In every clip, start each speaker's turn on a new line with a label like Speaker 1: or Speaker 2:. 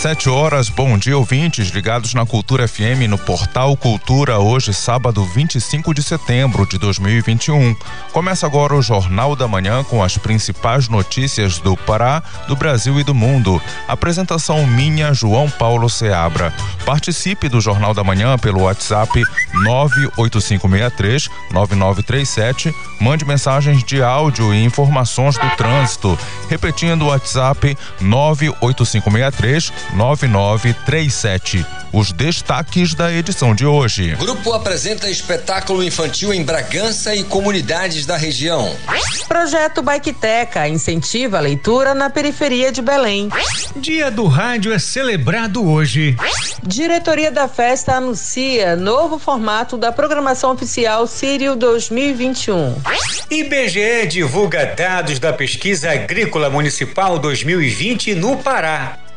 Speaker 1: Sete horas, bom dia ouvintes ligados na Cultura FM no Portal Cultura, hoje sábado 25 de setembro de 2021. Começa agora o Jornal da Manhã com as principais notícias do Pará, do Brasil e do mundo. Apresentação minha, João Paulo Seabra. Participe do Jornal da Manhã pelo WhatsApp 98563 9937. Mande mensagens de áudio e informações do trânsito. Repetindo o WhatsApp 98563 9937. Os destaques da edição de hoje.
Speaker 2: Grupo apresenta espetáculo infantil em Bragança e comunidades da região.
Speaker 3: Projeto Biketeca incentiva a leitura na periferia de Belém.
Speaker 4: Dia do Rádio é celebrado hoje.
Speaker 3: Diretoria da festa anuncia novo formato da programação oficial Sírio 2021.
Speaker 4: IBGE divulga dados da pesquisa agrícola municipal 2020 no Pará.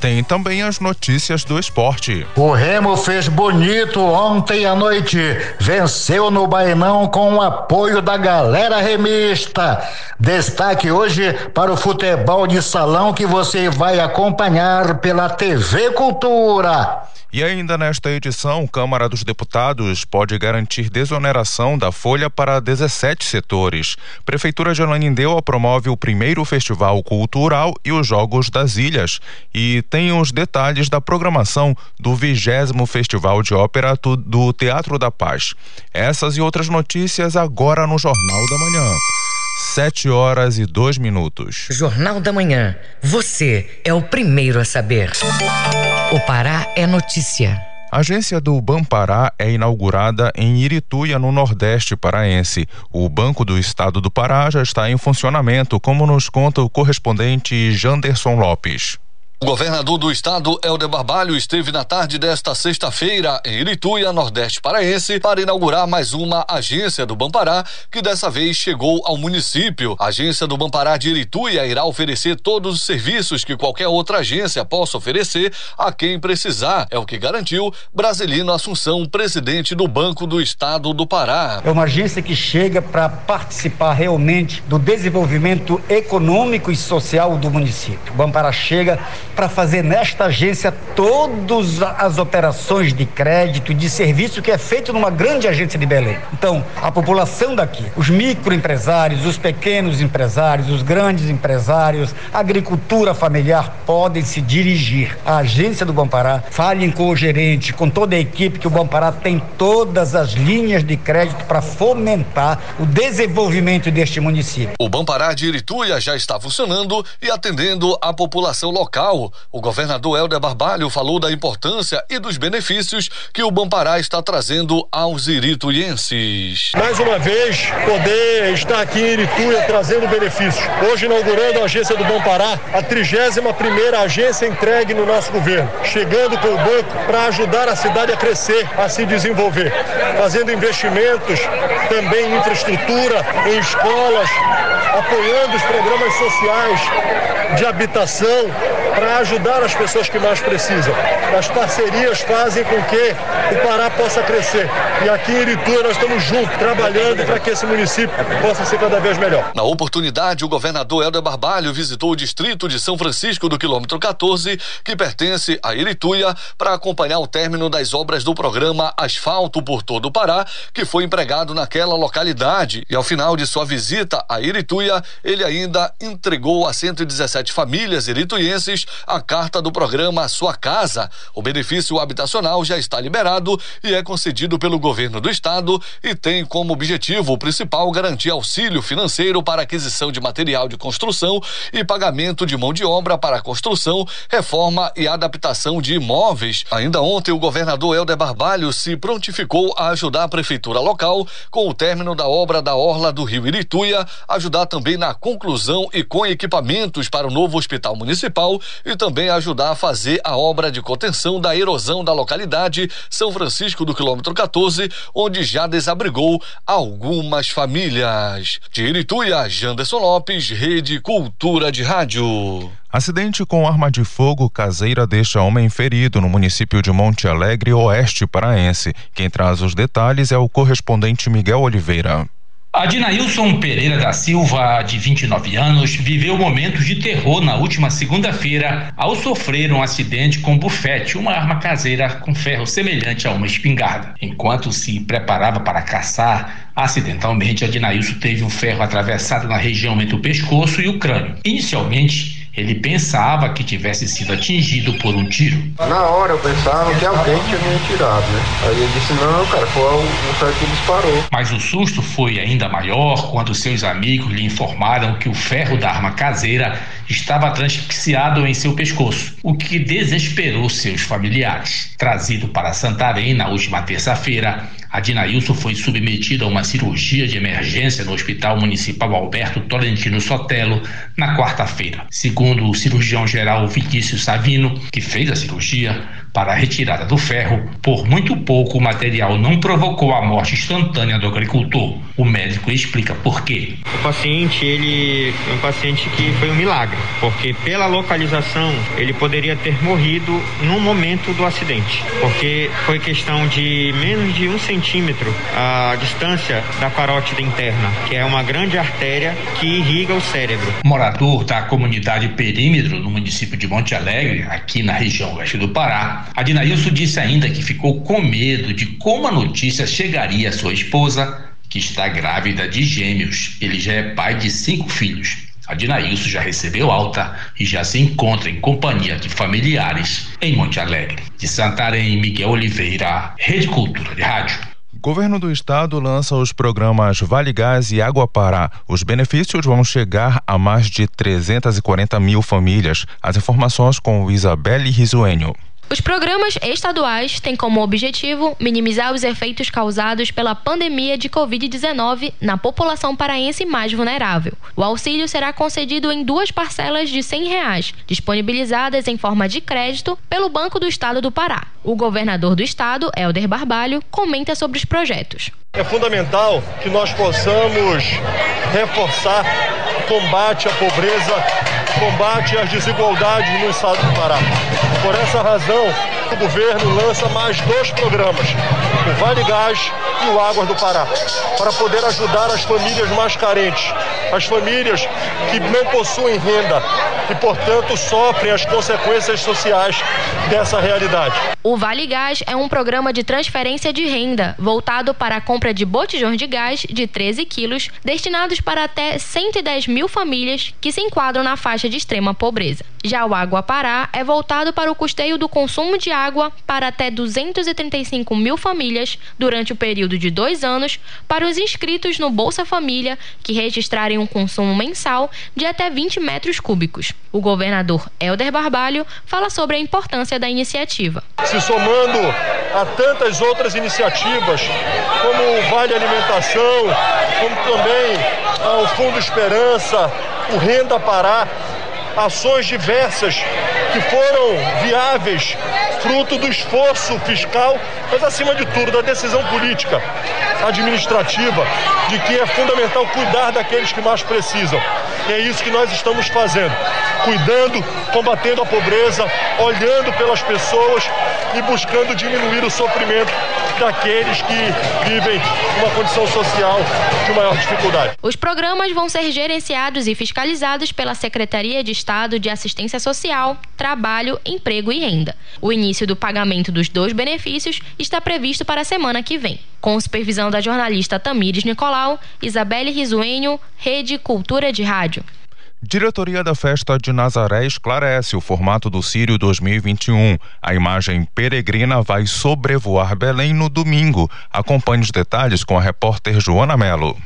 Speaker 1: Tem também as notícias do esporte.
Speaker 5: O Remo fez bonito ontem à noite. Venceu no Bainão com o apoio da galera remista. Destaque hoje para o futebol de salão que você vai acompanhar pela TV Cultura.
Speaker 1: E ainda nesta edição, Câmara dos Deputados pode garantir desoneração da folha para 17 setores. Prefeitura de Ananindeua promove o primeiro festival cultural e os Jogos das Ilhas. E tem os detalhes da programação do vigésimo Festival de Ópera do Teatro da Paz. Essas e outras notícias agora no Jornal da Manhã. Sete horas e dois minutos.
Speaker 6: Jornal da Manhã. Você é o primeiro a saber. O Pará é notícia.
Speaker 1: A agência do Banpará é inaugurada em Irituia, no Nordeste paraense. O Banco do Estado do Pará já está em funcionamento, como nos conta o correspondente Janderson Lopes.
Speaker 7: O governador do estado, Helder Barbalho, esteve na tarde desta sexta-feira em Irituia, Nordeste Paraense, para inaugurar mais uma agência do Bampará, que dessa vez chegou ao município. A agência do Bampará de Irituia irá oferecer todos os serviços que qualquer outra agência possa oferecer a quem precisar. É o que garantiu Brasilino Assunção, presidente do Banco do Estado do Pará.
Speaker 8: É uma agência que chega para participar realmente do desenvolvimento econômico e social do município. O Bampará chega para fazer nesta agência todas as operações de crédito e de serviço que é feito numa grande agência de Belém. Então, a população daqui, os microempresários, os pequenos empresários, os grandes empresários, agricultura familiar podem se dirigir à agência do Bampará, falem com o gerente, com toda a equipe que o Bampará tem todas as linhas de crédito para fomentar o desenvolvimento deste município.
Speaker 7: O Bampará de Irituia já está funcionando e atendendo a população local o governador Helder Barbalho falou da importância e dos benefícios que o Bampará está trazendo aos irituienses.
Speaker 9: Mais uma vez, poder estar aqui em Irituia trazendo benefícios. Hoje inaugurando a agência do Bampará, a 31 primeira agência entregue no nosso governo, chegando com o banco para ajudar a cidade a crescer, a se desenvolver, fazendo investimentos também em infraestrutura, em escolas, apoiando os programas sociais de habitação para ajudar as pessoas que mais precisam. As parcerias fazem com que o Pará possa crescer. E aqui em Iritua nós estamos juntos, trabalhando para que esse município possa ser cada vez melhor.
Speaker 7: Na oportunidade, o governador Helder Barbalho visitou o distrito de São Francisco do quilômetro 14, que pertence a Irituia, para acompanhar o término das obras do programa Asfalto por todo o Pará, que foi empregado naquela localidade. E ao final de sua visita a Irituia, ele ainda entregou a 117 famílias irituienses a carta do programa Sua Casa. O benefício habitacional já está liberado e é concedido pelo governo do estado e tem como objetivo principal garantir auxílio financeiro para aquisição de material de construção e pagamento de mão de obra para construção, reforma e adaptação de imóveis. Ainda ontem, o governador Helder Barbalho se prontificou a ajudar a prefeitura local com o término da obra da Orla do Rio Irituia, ajudar também na conclusão e com equipamentos para o novo hospital municipal e também ajudar a fazer a obra de contenção da erosão da localidade São Francisco do quilômetro 14, onde já desabrigou algumas famílias. De Irituia, Janderson Lopes, Rede Cultura de Rádio.
Speaker 1: Acidente com arma de fogo caseira deixa homem ferido no município de Monte Alegre, oeste paraense. Quem traz os detalhes é o correspondente Miguel Oliveira.
Speaker 10: Adinailson Pereira da Silva, de 29 anos, viveu momentos de terror na última segunda-feira ao sofrer um acidente com bufete, uma arma caseira com ferro semelhante a uma espingarda. Enquanto se preparava para caçar, acidentalmente Adinailson teve um ferro atravessado na região entre o pescoço e o crânio. Inicialmente, ele pensava que tivesse sido atingido por um tiro.
Speaker 11: Na hora eu pensava que alguém tinha me tirado, né? Aí ele disse: não, cara, foi o, o que disparou.
Speaker 10: Mas o susto foi ainda maior quando seus amigos lhe informaram que o ferro da arma caseira estava transfixiado em seu pescoço, o que desesperou seus familiares. Trazido para Santarém na última terça-feira, Adinailson foi submetido a uma cirurgia de emergência no Hospital Municipal Alberto Tolentino Sotelo na quarta-feira. Segundo o cirurgião-geral Vinícius Savino, que fez a cirurgia, para a retirada do ferro, por muito pouco o material não provocou a morte instantânea do agricultor. O médico explica por quê.
Speaker 12: O paciente, ele é um paciente que foi um milagre, porque pela localização ele poderia ter morrido no momento do acidente, porque foi questão de menos de um centímetro a distância da parótida interna, que é uma grande artéria que irriga o cérebro.
Speaker 10: Morador da comunidade Perímetro, no município de Monte Alegre, aqui na região oeste do Pará, Adinailson disse ainda que ficou com medo de como a notícia chegaria à sua esposa, que está grávida de gêmeos. Ele já é pai de cinco filhos. Adinailson já recebeu alta e já se encontra em companhia de familiares em Monte Alegre. De Santarém, Miguel Oliveira, Rede Cultura de Rádio.
Speaker 1: Governo do Estado lança os programas Vale Gás e Água Pará. Os benefícios vão chegar a mais de 340 mil famílias. As informações com Isabelle Risuênio.
Speaker 13: Os programas estaduais têm como objetivo minimizar os efeitos causados pela pandemia de Covid-19 na população paraense mais vulnerável. O auxílio será concedido em duas parcelas de 100 reais, disponibilizadas em forma de crédito pelo Banco do Estado do Pará. O governador do estado, Helder Barbalho, comenta sobre os projetos.
Speaker 9: É fundamental que nós possamos reforçar o combate à pobreza, combate às desigualdades no estado do Pará. Por essa razão, o governo lança mais dois programas, o Vale Gás e o Águas do Pará, para poder ajudar as famílias mais carentes, as famílias que não possuem renda e, portanto, sofrem as consequências sociais dessa realidade.
Speaker 13: O Vale Gás é um programa de transferência de renda voltado para a compra de botijões de gás de 13 quilos, destinados para até 110 mil famílias que se enquadram na faixa de extrema pobreza. Já o Água Pará é voltado para o custeio do consumo de água para até 235 mil famílias durante o período de dois anos para os inscritos no Bolsa Família que registrarem um consumo mensal de até 20 metros cúbicos. O governador Helder Barbalho fala sobre a importância da iniciativa.
Speaker 9: Se somando a tantas outras iniciativas, como o Vale Alimentação, como também o Fundo Esperança, o Renda Pará, ações diversas que foram viáveis, fruto do esforço fiscal, mas acima de tudo da decisão política, administrativa, de que é fundamental cuidar daqueles que mais precisam. E é isso que nós estamos fazendo, cuidando, combatendo a pobreza, olhando pelas pessoas e buscando diminuir o sofrimento daqueles que vivem uma condição social de maior dificuldade.
Speaker 13: Os programas vão ser gerenciados e fiscalizados pela Secretaria de Estado de Assistência Social, Trabalho, Emprego e Renda. O início do pagamento dos dois benefícios está previsto para a semana que vem. Com supervisão da jornalista Tamires Nicolau, Isabelle Risuenho, Rede Cultura de Rádio.
Speaker 1: Diretoria da Festa de Nazaré esclarece o formato do Sírio 2021. A imagem peregrina vai sobrevoar Belém no domingo. Acompanhe os detalhes com a repórter Joana Melo.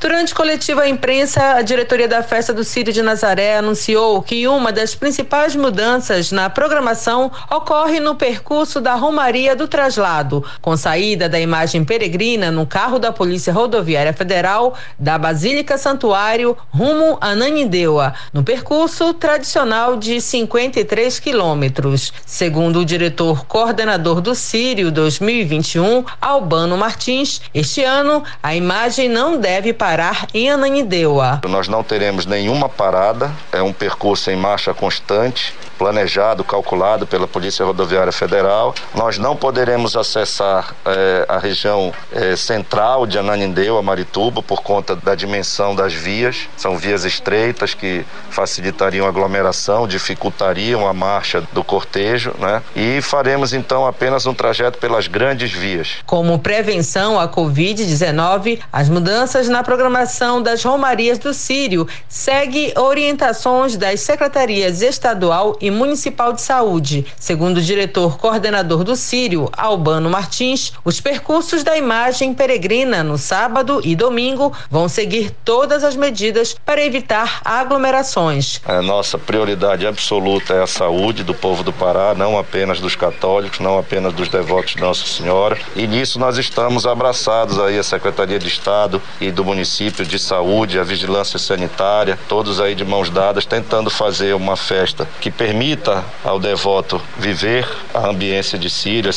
Speaker 3: Durante coletiva à imprensa, a diretoria da festa do Círio de Nazaré anunciou que uma das principais mudanças na programação ocorre no percurso da Romaria do Traslado, com saída da imagem peregrina no carro da Polícia Rodoviária Federal da Basílica Santuário rumo a Nanindeua, no percurso tradicional de 53 quilômetros. Segundo o diretor coordenador do Círio 2021, Albano Martins, este ano a imagem não deve parar em Ananindeua.
Speaker 14: Nós não teremos nenhuma parada, é um percurso em marcha constante planejado, calculado pela Polícia Rodoviária Federal. Nós não poderemos acessar eh, a região eh, central de Ananindeua, Marituba, por conta da dimensão das vias. São vias estreitas que facilitariam a aglomeração, dificultariam a marcha do cortejo, né? E faremos então apenas um trajeto pelas grandes vias.
Speaker 3: Como prevenção à Covid-19, as mudanças na programação das romarias do Sírio segue orientações das secretarias estadual e Municipal de Saúde. Segundo o diretor coordenador do Sírio, Albano Martins, os percursos da imagem peregrina no sábado e domingo vão seguir todas as medidas para evitar aglomerações.
Speaker 14: A nossa prioridade absoluta é a saúde do povo do Pará, não apenas dos católicos, não apenas dos devotos de Nossa Senhora. E nisso nós estamos abraçados aí a Secretaria de Estado e do município de saúde, a vigilância sanitária, todos aí de mãos dadas tentando fazer uma festa que permita ao devoto viver a ambiência de Síria,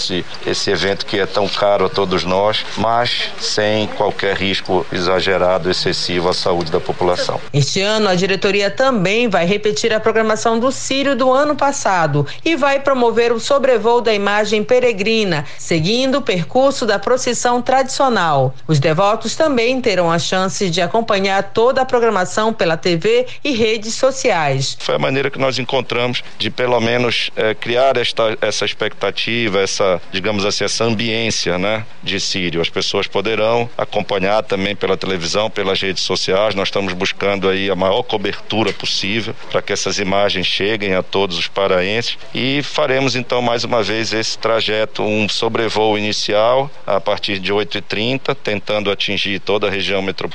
Speaker 14: esse evento que é tão caro a todos nós, mas sem qualquer risco exagerado, excessivo à saúde da população.
Speaker 3: Este ano, a diretoria também vai repetir a programação do Sírio do ano passado e vai promover o sobrevoo da imagem peregrina, seguindo o percurso da procissão tradicional. Os devotos também terão a chance de acompanhar toda a programação pela TV e redes sociais.
Speaker 14: Foi a maneira que nós encontramos de pelo menos é, criar esta, essa expectativa, essa, digamos assim, essa ambiência, né, de Sírio. As pessoas poderão acompanhar também pela televisão, pelas redes sociais. Nós estamos buscando aí a maior cobertura possível para que essas imagens cheguem a todos os paraenses e faremos então mais uma vez esse trajeto, um sobrevoo inicial a partir de 8h30, tentando atingir toda a região metropolitana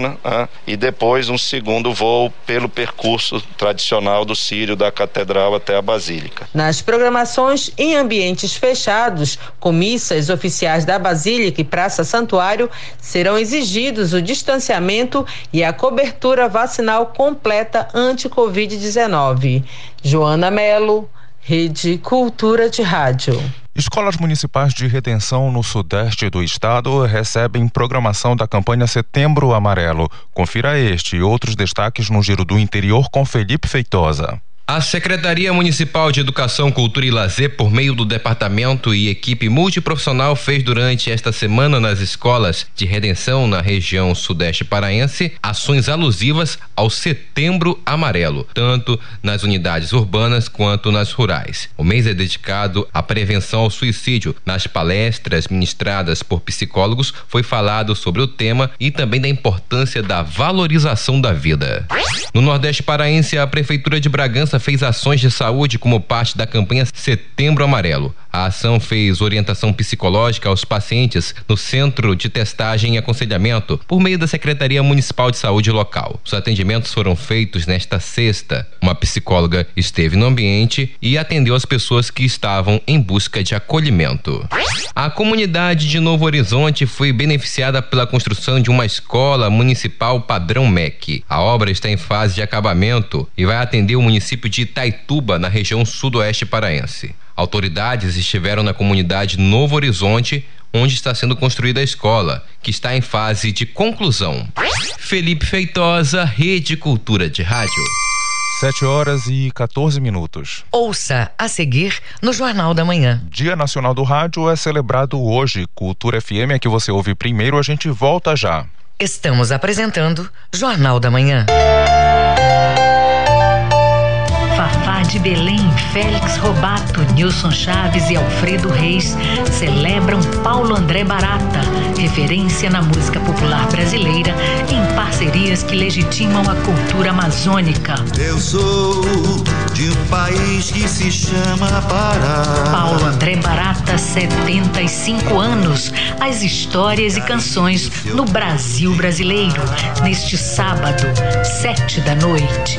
Speaker 14: né, e depois um segundo voo pelo percurso tradicional do Sírio da Catedral até a Basílica.
Speaker 3: Nas programações em ambientes fechados, comissas oficiais da Basílica e Praça Santuário serão exigidos o distanciamento e a cobertura vacinal completa anti-Covid-19. Joana Melo, Rede Cultura de Rádio.
Speaker 1: Escolas municipais de retenção no sudeste do estado recebem programação da campanha Setembro Amarelo. Confira este e outros destaques no Giro do Interior com Felipe Feitosa.
Speaker 15: A Secretaria Municipal de Educação, Cultura e Lazer, por meio do departamento e equipe multiprofissional, fez durante esta semana nas escolas de redenção na região sudeste paraense ações alusivas ao Setembro Amarelo, tanto nas unidades urbanas quanto nas rurais. O mês é dedicado à prevenção ao suicídio. Nas palestras ministradas por psicólogos, foi falado sobre o tema e também da importância da valorização da vida. No Nordeste Paraense, a Prefeitura de Bragança fez ações de saúde como parte da campanha Setembro Amarelo. A ação fez orientação psicológica aos pacientes no Centro de Testagem e Aconselhamento por meio da Secretaria Municipal de Saúde local. Os atendimentos foram feitos nesta sexta. Uma psicóloga esteve no ambiente e atendeu as pessoas que estavam em busca de acolhimento. A comunidade de Novo Horizonte foi beneficiada pela construção de uma escola municipal padrão MEC. A obra está em fase de acabamento e vai atender o município de Itaituba, na região sudoeste paraense. Autoridades estiveram na comunidade Novo Horizonte, onde está sendo construída a escola, que está em fase de conclusão. Felipe Feitosa, Rede Cultura de Rádio.
Speaker 1: 7 horas e 14 minutos.
Speaker 6: Ouça a seguir no Jornal da Manhã.
Speaker 1: Dia Nacional do Rádio é celebrado hoje. Cultura FM é que você ouve primeiro, a gente volta já.
Speaker 6: Estamos apresentando Jornal da Manhã.
Speaker 16: De Belém, Félix Robato, Nilson Chaves e Alfredo Reis celebram Paulo André Barata, referência na música popular brasileira, em parcerias que legitimam a cultura amazônica.
Speaker 17: Eu sou de um país que se chama Pará.
Speaker 16: Paulo André Barata, 75 anos. As histórias e canções no Brasil brasileiro. Neste sábado, sete da noite.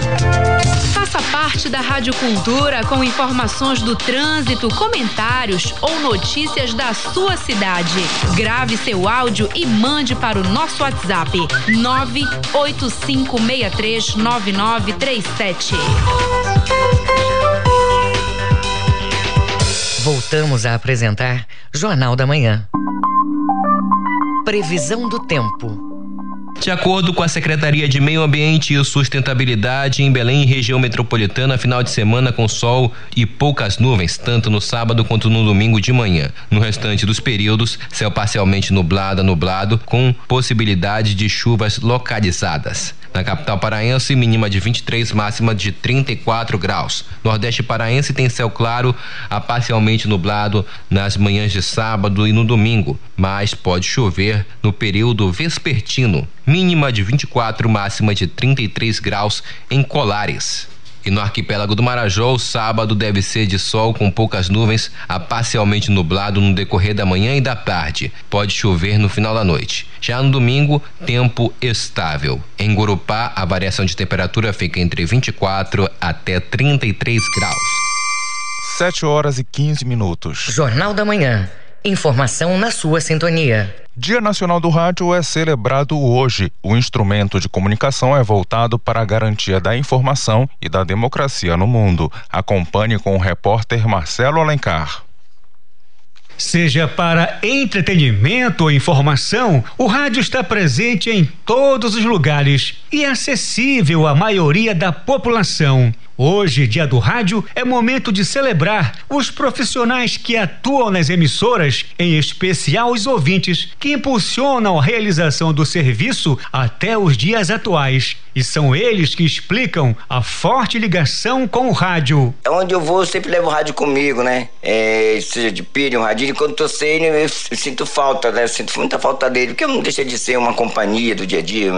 Speaker 18: Faça parte da Rádio Cultura com informações do trânsito, comentários ou notícias da sua cidade. Grave seu áudio e mande para o nosso WhatsApp 985639937.
Speaker 6: Voltamos a apresentar Jornal da Manhã. Previsão do tempo.
Speaker 15: De acordo com a Secretaria de Meio Ambiente e Sustentabilidade, em Belém região metropolitana, final de semana com sol e poucas nuvens, tanto no sábado quanto no domingo de manhã. No restante dos períodos, céu parcialmente nublado nublado, com possibilidade de chuvas localizadas. Na capital paraense, mínima de 23, máxima de 34 graus. Nordeste paraense tem céu claro a parcialmente nublado nas manhãs de sábado e no domingo, mas pode chover no período vespertino. Mínima de 24, máxima de 33 graus em Colares. E no arquipélago do Marajó, o sábado deve ser de sol com poucas nuvens, a parcialmente nublado no decorrer da manhã e da tarde. Pode chover no final da noite. Já no domingo, tempo estável. Em Gurupá, a variação de temperatura fica entre 24 até 33 graus.
Speaker 1: 7 horas e 15 minutos.
Speaker 6: Jornal da Manhã. Informação na sua sintonia.
Speaker 1: Dia Nacional do Rádio é celebrado hoje. O instrumento de comunicação é voltado para a garantia da informação e da democracia no mundo. Acompanhe com o repórter Marcelo Alencar.
Speaker 19: Seja para entretenimento ou informação, o rádio está presente em todos os lugares e acessível à maioria da população. Hoje, dia do rádio, é momento de celebrar os profissionais que atuam nas emissoras, em especial os ouvintes, que impulsionam a realização do serviço até os dias atuais. E são eles que explicam a forte ligação com o rádio.
Speaker 20: É onde eu vou, eu sempre levo o rádio comigo, né? É, seja de pilha, um radinho. Quando tô sem, eu, eu, sinto falta, né? Eu sinto muita falta dele, porque não deixa de ser uma companhia do dia a dia,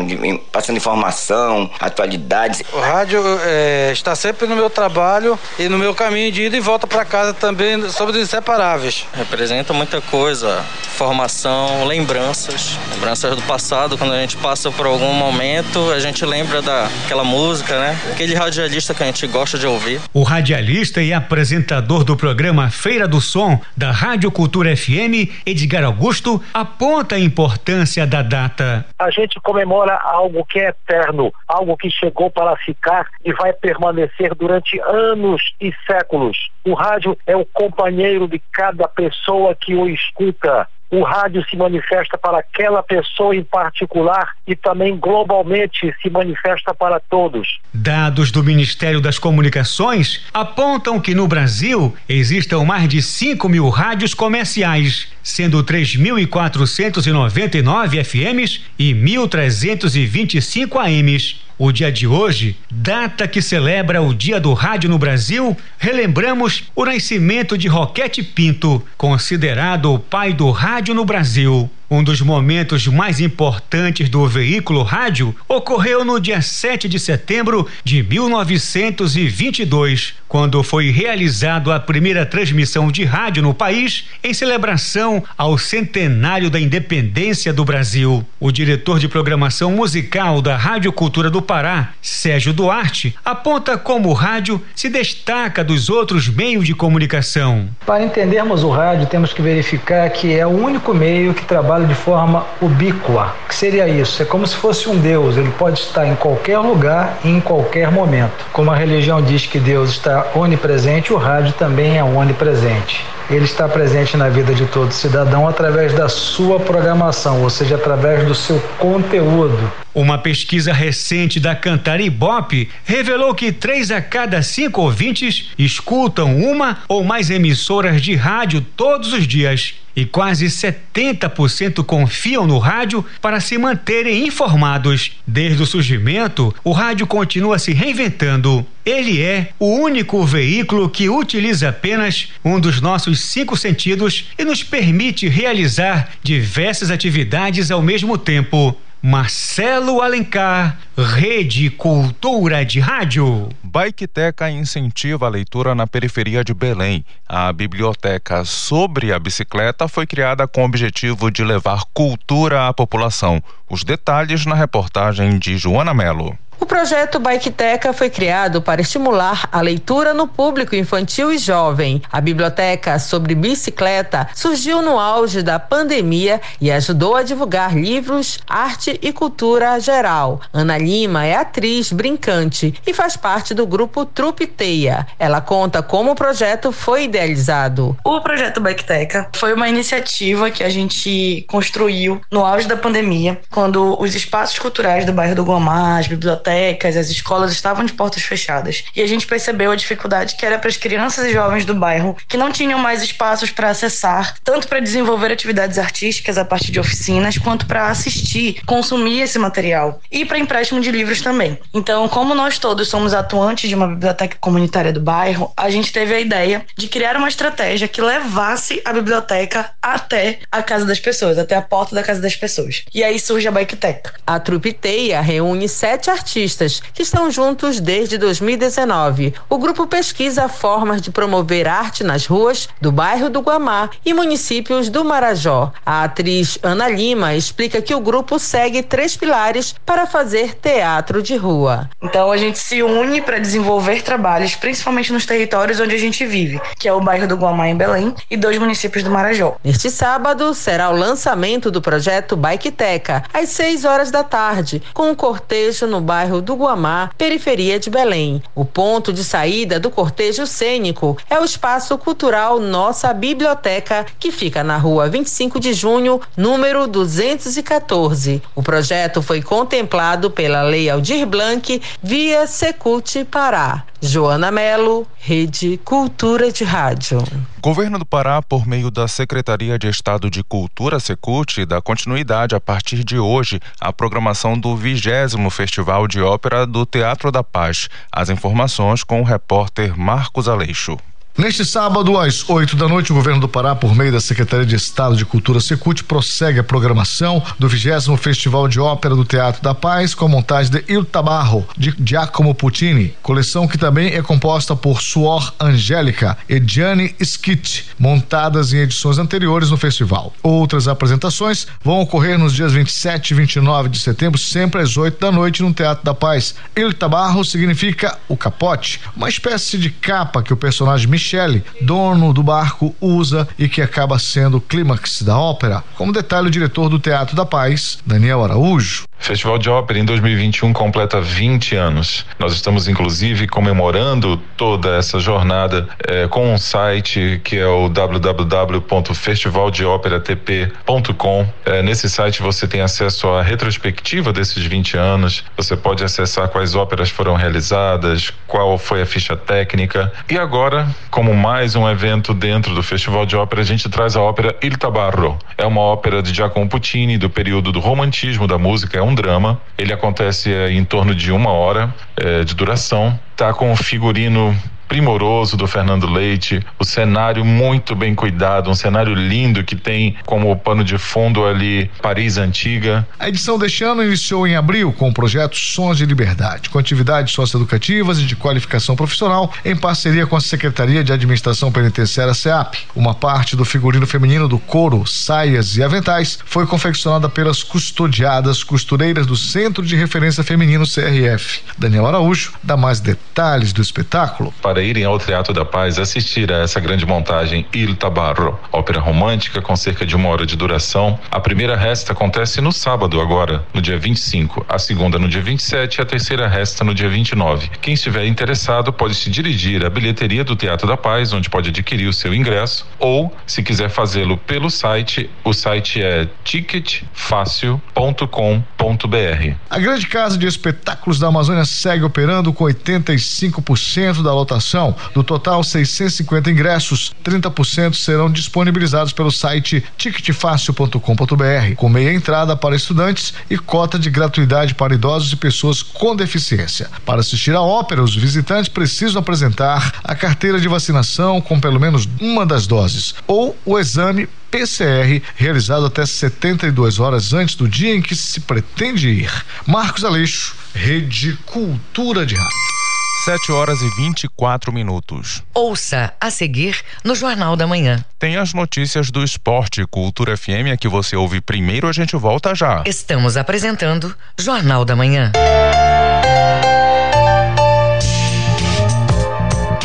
Speaker 20: passando informação, atualidades.
Speaker 21: O rádio é, está sempre no meu trabalho e no meu caminho de ida e volta para casa também sobre os inseparáveis.
Speaker 22: Representa muita coisa, formação, lembranças, lembranças do passado, quando a gente passa por algum momento, a gente lembra daquela música, né? Aquele radialista que a gente gosta de ouvir.
Speaker 19: O radialista e apresentador do programa Feira do Som da Rádio Cultura FM, Edgar Augusto, aponta a importância da data.
Speaker 23: A gente comemora algo que é eterno, algo que chegou para ficar e vai permanecer durante anos e séculos. O rádio é o companheiro de cada pessoa que o escuta o rádio se manifesta para aquela pessoa em particular e também globalmente se manifesta para todos.
Speaker 19: Dados do Ministério das Comunicações apontam que no Brasil existam mais de 5 mil rádios comerciais, sendo 3.499 FMs e 1.325 AMs. O dia de hoje, data que celebra o Dia do Rádio no Brasil, relembramos o nascimento de Roquete Pinto, considerado o pai do rádio no Brasil. Um dos momentos mais importantes do veículo rádio ocorreu no dia 7 de setembro de 1922, quando foi realizado a primeira transmissão de rádio no país em celebração ao centenário da independência do Brasil. O diretor de programação musical da Rádio Cultura do Pará, Sérgio Duarte, aponta como o rádio se destaca dos outros meios de comunicação.
Speaker 24: Para entendermos o rádio, temos que verificar que é o único meio que trabalha trabalha de forma ubíqua. O que seria isso? É como se fosse um Deus, ele pode estar em qualquer lugar e em qualquer momento. Como a religião diz que Deus está onipresente, o rádio também é onipresente ele está presente na vida de todo cidadão através da sua programação, ou seja, através do seu conteúdo.
Speaker 19: Uma pesquisa recente da Cantar Ibope revelou que três a cada cinco ouvintes escutam uma ou mais emissoras de rádio todos os dias. e quase 70% confiam no rádio para se manterem informados. Desde o surgimento, o rádio continua se reinventando. Ele é o único veículo que utiliza apenas um dos nossos cinco sentidos e nos permite realizar diversas atividades ao mesmo tempo. Marcelo Alencar, Rede Cultura de Rádio.
Speaker 1: Biketeca incentiva a leitura na periferia de Belém. A biblioteca sobre a bicicleta foi criada com o objetivo de levar cultura à população. Os detalhes na reportagem de Joana Melo.
Speaker 3: O projeto Biketeca foi criado para estimular a leitura no público infantil e jovem. A biblioteca sobre bicicleta surgiu no auge da pandemia e ajudou a divulgar livros, arte e cultura geral. Ana Lima é atriz brincante e faz parte do grupo Trupe Teia. Ela conta como o projeto foi idealizado.
Speaker 25: O projeto Biketeca foi uma iniciativa que a gente construiu no auge da pandemia, quando os espaços culturais do bairro do Guamá, as bibliotecas bibliotecas, as escolas estavam de portas fechadas. E a gente percebeu a dificuldade que era para as crianças e jovens do bairro que não tinham mais espaços para acessar, tanto para desenvolver atividades artísticas a partir de oficinas, quanto para assistir, consumir esse material e para empréstimo de livros também. Então, como nós todos somos atuantes de uma biblioteca comunitária do bairro, a gente teve a ideia de criar uma estratégia que levasse a biblioteca até a casa das pessoas, até a porta da casa das pessoas. E aí surge a Biketeca.
Speaker 3: A Trupiteia reúne sete artistas artistas, que estão juntos desde 2019. O grupo pesquisa formas de promover arte nas ruas do bairro do Guamá e municípios do Marajó. A atriz Ana Lima explica que o grupo segue três pilares para fazer teatro de rua.
Speaker 25: Então a gente se une para desenvolver trabalhos, principalmente nos territórios onde a gente vive, que é o bairro do Guamá em Belém e dois municípios do Marajó.
Speaker 3: Neste sábado será o lançamento do projeto Biketeca, às 6 horas da tarde, com um cortejo no bairro bairro do Guamá, periferia de Belém. O ponto de saída do cortejo cênico é o espaço cultural Nossa Biblioteca, que fica na rua 25 de junho, número 214. O projeto foi contemplado pela Lei Aldir Blanc via Secult Pará. Joana Melo, Rede Cultura de Rádio.
Speaker 1: Governo do Pará, por meio da Secretaria de Estado de Cultura Secult, dá continuidade a partir de hoje à programação do vigésimo Festival de Ópera do Teatro da Paz. As informações com o repórter Marcos Aleixo.
Speaker 26: Neste sábado, às 8 da noite, o governo do Pará, por meio da Secretaria de Estado de Cultura Secult, prossegue a programação do 20 Festival de Ópera do Teatro da Paz com a montagem de Il Tabarro, de Giacomo Puccini, coleção que também é composta por Suor Angélica e Gianni Schitt, montadas em edições anteriores no festival. Outras apresentações vão ocorrer nos dias 27 e 29 de setembro, sempre às 8 da noite, no Teatro da Paz. Il Tabarro significa o capote, uma espécie de capa que o personagem Michele, dono do barco, usa e que acaba sendo o clímax da ópera. Como detalhe, o diretor do Teatro da Paz, Daniel Araújo.
Speaker 27: Festival de Ópera em 2021 completa 20 anos. Nós estamos inclusive comemorando toda essa jornada eh, com um site que é o www.festivaldeoperatp.com. Eh, nesse site você tem acesso à retrospectiva desses 20 anos. Você pode acessar quais óperas foram realizadas, qual foi a ficha técnica. E agora, como mais um evento dentro do Festival de Ópera, a gente traz a ópera Il Tabarro. É uma ópera de Giacomo Puccini do período do romantismo da música. É um drama. Ele acontece é, em torno de uma hora é, de duração. Tá com um figurino primoroso do Fernando Leite, o cenário muito bem cuidado, um cenário lindo que tem como pano de fundo ali Paris Antiga.
Speaker 26: A edição deste ano iniciou em abril com o projeto Sons de Liberdade, com atividades socioeducativas e de qualificação profissional em parceria com a Secretaria de Administração Penitenciária SEAP. Uma parte do figurino feminino do couro, saias e aventais foi confeccionada pelas custodiadas costureiras do Centro de Referência Feminino CRF. Daniel Araújo dá mais detalhes do espetáculo.
Speaker 27: Para para irem ao Teatro da Paz assistir a essa grande montagem Il Tabarro, ópera romântica com cerca de uma hora de duração. A primeira resta acontece no sábado agora, no dia 25, a segunda no dia 27 e a terceira resta no dia 29. Quem estiver interessado pode se dirigir à bilheteria do Teatro da Paz, onde pode adquirir o seu ingresso, ou, se quiser fazê-lo pelo site, o site é ticketfácil.com.br.
Speaker 26: A grande casa de espetáculos da Amazônia segue operando com 85% da lotação Do total 650 ingressos, 30% serão disponibilizados pelo site ticketfácil.com.br, com meia entrada para estudantes e cota de gratuidade para idosos e pessoas com deficiência. Para assistir à ópera, os visitantes precisam apresentar a carteira de vacinação com pelo menos uma das doses ou o exame PCR realizado até 72 horas antes do dia em que se pretende ir. Marcos Aleixo, Rede Cultura de Rádio.
Speaker 1: 7 horas e 24 minutos.
Speaker 6: Ouça a seguir no Jornal da Manhã.
Speaker 1: Tem as notícias do esporte Cultura FM que você ouve primeiro, a gente volta já.
Speaker 6: Estamos apresentando Jornal da Manhã.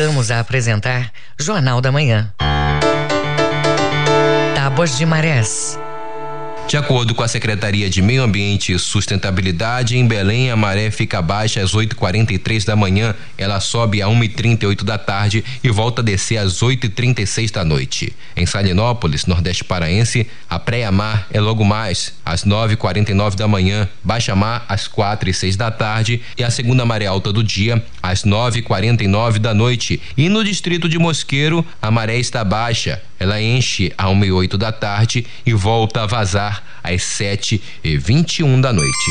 Speaker 6: Voltamos a apresentar Jornal da Manhã. Tábuas de Marés.
Speaker 15: De acordo com a Secretaria de Meio Ambiente e Sustentabilidade, em Belém a maré fica baixa às 8h43 da manhã, ela sobe a 1h38 da tarde e volta a descer às 8h36 da noite. Em Salinópolis, Nordeste Paraense, a pré-mar é logo mais às 9h49 da manhã, baixa mar às 4 e 6 da tarde e a segunda maré alta do dia às 9h49 da noite. E no distrito de Mosqueiro, a maré está baixa, ela enche a 1 e 8 da tarde e volta a vazar às 7 e 21 da noite.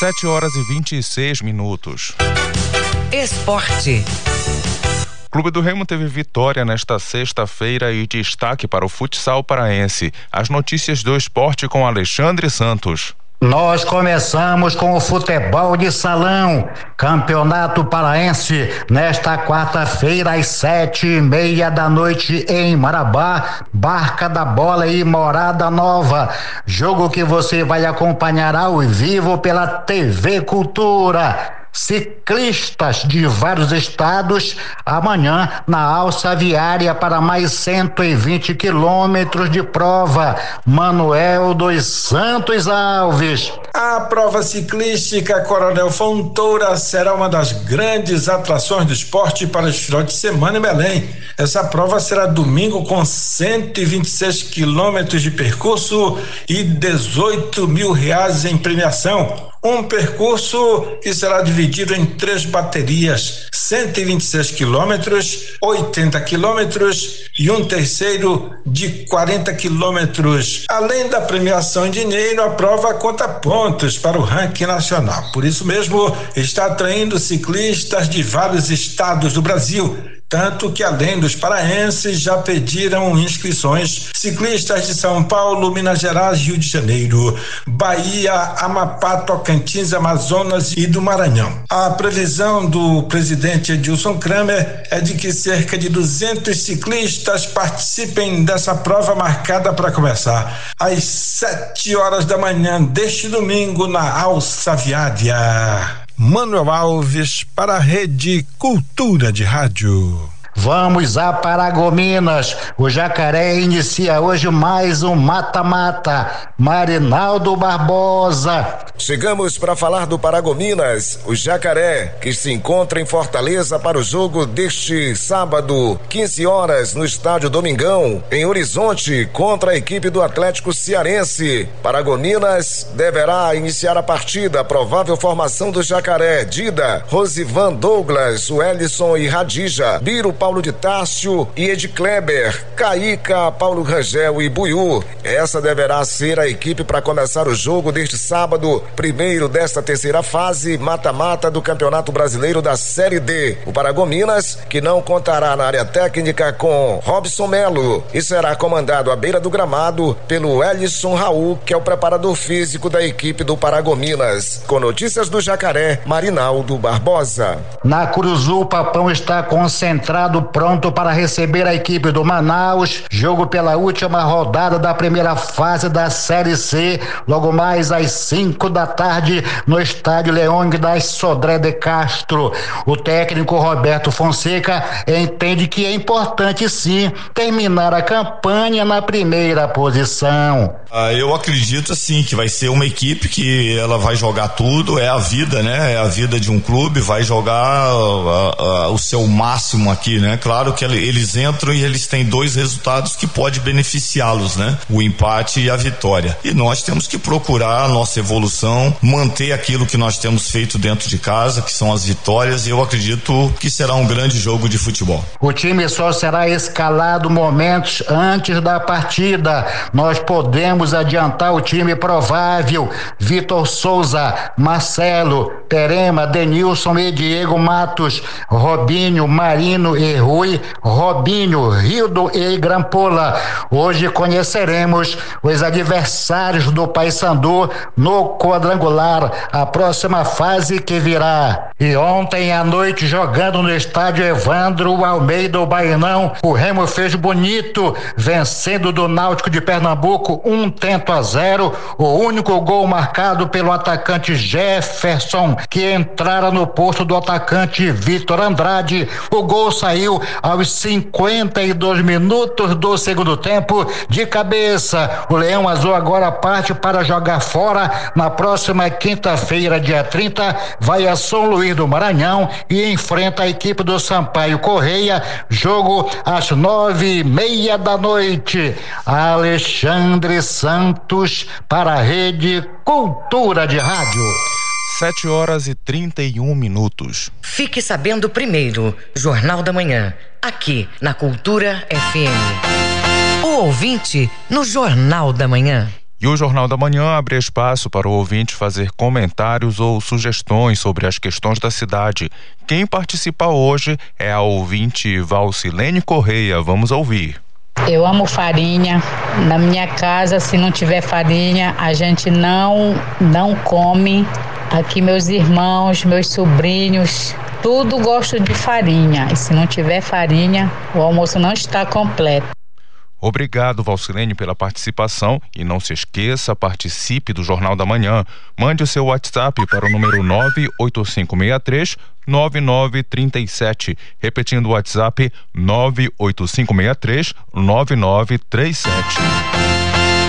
Speaker 1: 7 horas e 26 minutos.
Speaker 6: Esporte.
Speaker 1: Clube do Remo teve vitória nesta sexta-feira e destaque para o futsal paraense. As notícias do esporte com Alexandre Santos.
Speaker 28: Nós começamos com o futebol de salão, campeonato paraense, nesta quarta-feira às sete e meia da noite em Marabá, Barca da Bola e Morada Nova. Jogo que você vai acompanhar ao vivo pela TV Cultura ciclistas de vários estados amanhã na alça viária para mais 120 quilômetros de prova. Manuel dos Santos Alves.
Speaker 29: A prova ciclística Coronel Fontoura será uma das grandes atrações do esporte para este final de semana em Belém. Essa prova será domingo com 126 quilômetros de percurso e 18 mil reais em premiação um percurso que será dividido em três baterias, 126 quilômetros, 80 quilômetros e um terceiro de 40 quilômetros. Além da premiação em dinheiro, a prova conta pontos para o ranking nacional. Por isso mesmo, está atraindo ciclistas de vários estados do Brasil tanto que além dos paraenses já pediram inscrições ciclistas de São Paulo, Minas Gerais, Rio de Janeiro, Bahia, Amapá, Tocantins, Amazonas e do Maranhão. A previsão do presidente Edilson Kramer é de que cerca de 200 ciclistas participem dessa prova marcada para começar às 7 horas da manhã deste domingo na Alça Viária. Manuel Alves para a Rede Cultura de Rádio.
Speaker 28: Vamos a Paragominas. O Jacaré inicia hoje mais um mata-mata. Marinaldo Barbosa.
Speaker 30: Chegamos para falar do Paragominas, o Jacaré, que se encontra em Fortaleza para o jogo deste sábado, 15 horas, no estádio Domingão, em Horizonte, contra a equipe do Atlético Cearense. Paragominas deverá iniciar a partida. A provável formação do Jacaré: Dida, Rosivan Douglas, Wellison e Radija, Biro Paulo de Tássio e Ed Kleber, Caíca, Paulo Rangel e Buiú. Essa deverá ser a equipe para começar o jogo deste sábado, primeiro desta terceira fase, mata-mata do Campeonato Brasileiro da Série D. O Paragominas, que não contará na área técnica com Robson Melo e será comandado à beira do gramado pelo Ellison Raul, que é o preparador físico da equipe do Paragominas. Com notícias do Jacaré, Marinaldo Barbosa.
Speaker 28: Na Curuzu, o Papão está concentrado, pronto para receber a equipe do Manaus. Jogo pela última rodada da primeira fase da Série C. Logo mais às 5 da tarde, no estádio Leônidas Sodré de Castro. O técnico Roberto Fonseca entende que é importante sim terminar a campanha na primeira posição.
Speaker 31: Ah, eu acredito assim que vai ser uma equipe que ela vai jogar tudo, é a vida, né? É a vida de um clube, vai jogar uh, uh, o seu máximo aqui, né? Claro que eles entram e eles têm dois resultados que pode beneficiá-los, né? O empate e a vitória. E nós temos que procurar a nossa evolução, manter aquilo que nós temos feito dentro de casa, que são as vitórias, e eu acredito que será um grande jogo de futebol.
Speaker 28: O time só será escalado momentos antes da partida. Nós podemos adiantar o time provável: Vitor Souza, Marcelo, Terema, Denilson e Diego Matos, Robinho, Marino e Rui, Robinho, Rildo e Grampola. Hoje conheceremos os adversários do Paysandu no quadrangular, a próxima fase que virá. E ontem à noite, jogando no estádio Evandro Almeida, o Bainão, o Remo fez bonito, vencendo do Náutico de Pernambuco um tento a zero, o único gol marcado pelo atacante Jefferson, que entrara no posto do atacante Vitor Andrade. O gol saiu aos 52 minutos do segundo tempo de cabeça. O Leão Azul agora parte para jogar fora na próxima quinta-feira, dia 30, vai a São Luís do Maranhão e enfrenta a equipe do Sampaio Correia. Jogo às nove e meia da noite. Alexandre Santos para a Rede Cultura de Rádio.
Speaker 1: 7 horas e 31 minutos.
Speaker 6: Fique sabendo primeiro, Jornal da Manhã, aqui na Cultura FM. O ouvinte no Jornal da Manhã.
Speaker 1: E o Jornal da Manhã abre espaço para o ouvinte fazer comentários ou sugestões sobre as questões da cidade. Quem participa hoje é a ouvinte Valcilene Correia. Vamos ouvir.
Speaker 32: Eu amo farinha. Na minha casa, se não tiver farinha, a gente não não come. Aqui meus irmãos, meus sobrinhos, tudo gosto de farinha. E se não tiver farinha, o almoço não está completo.
Speaker 1: Obrigado, Valcilene, pela participação e não se esqueça, participe do Jornal da Manhã. Mande o seu WhatsApp para o número 98563 9937. Repetindo o WhatsApp 98563 9937.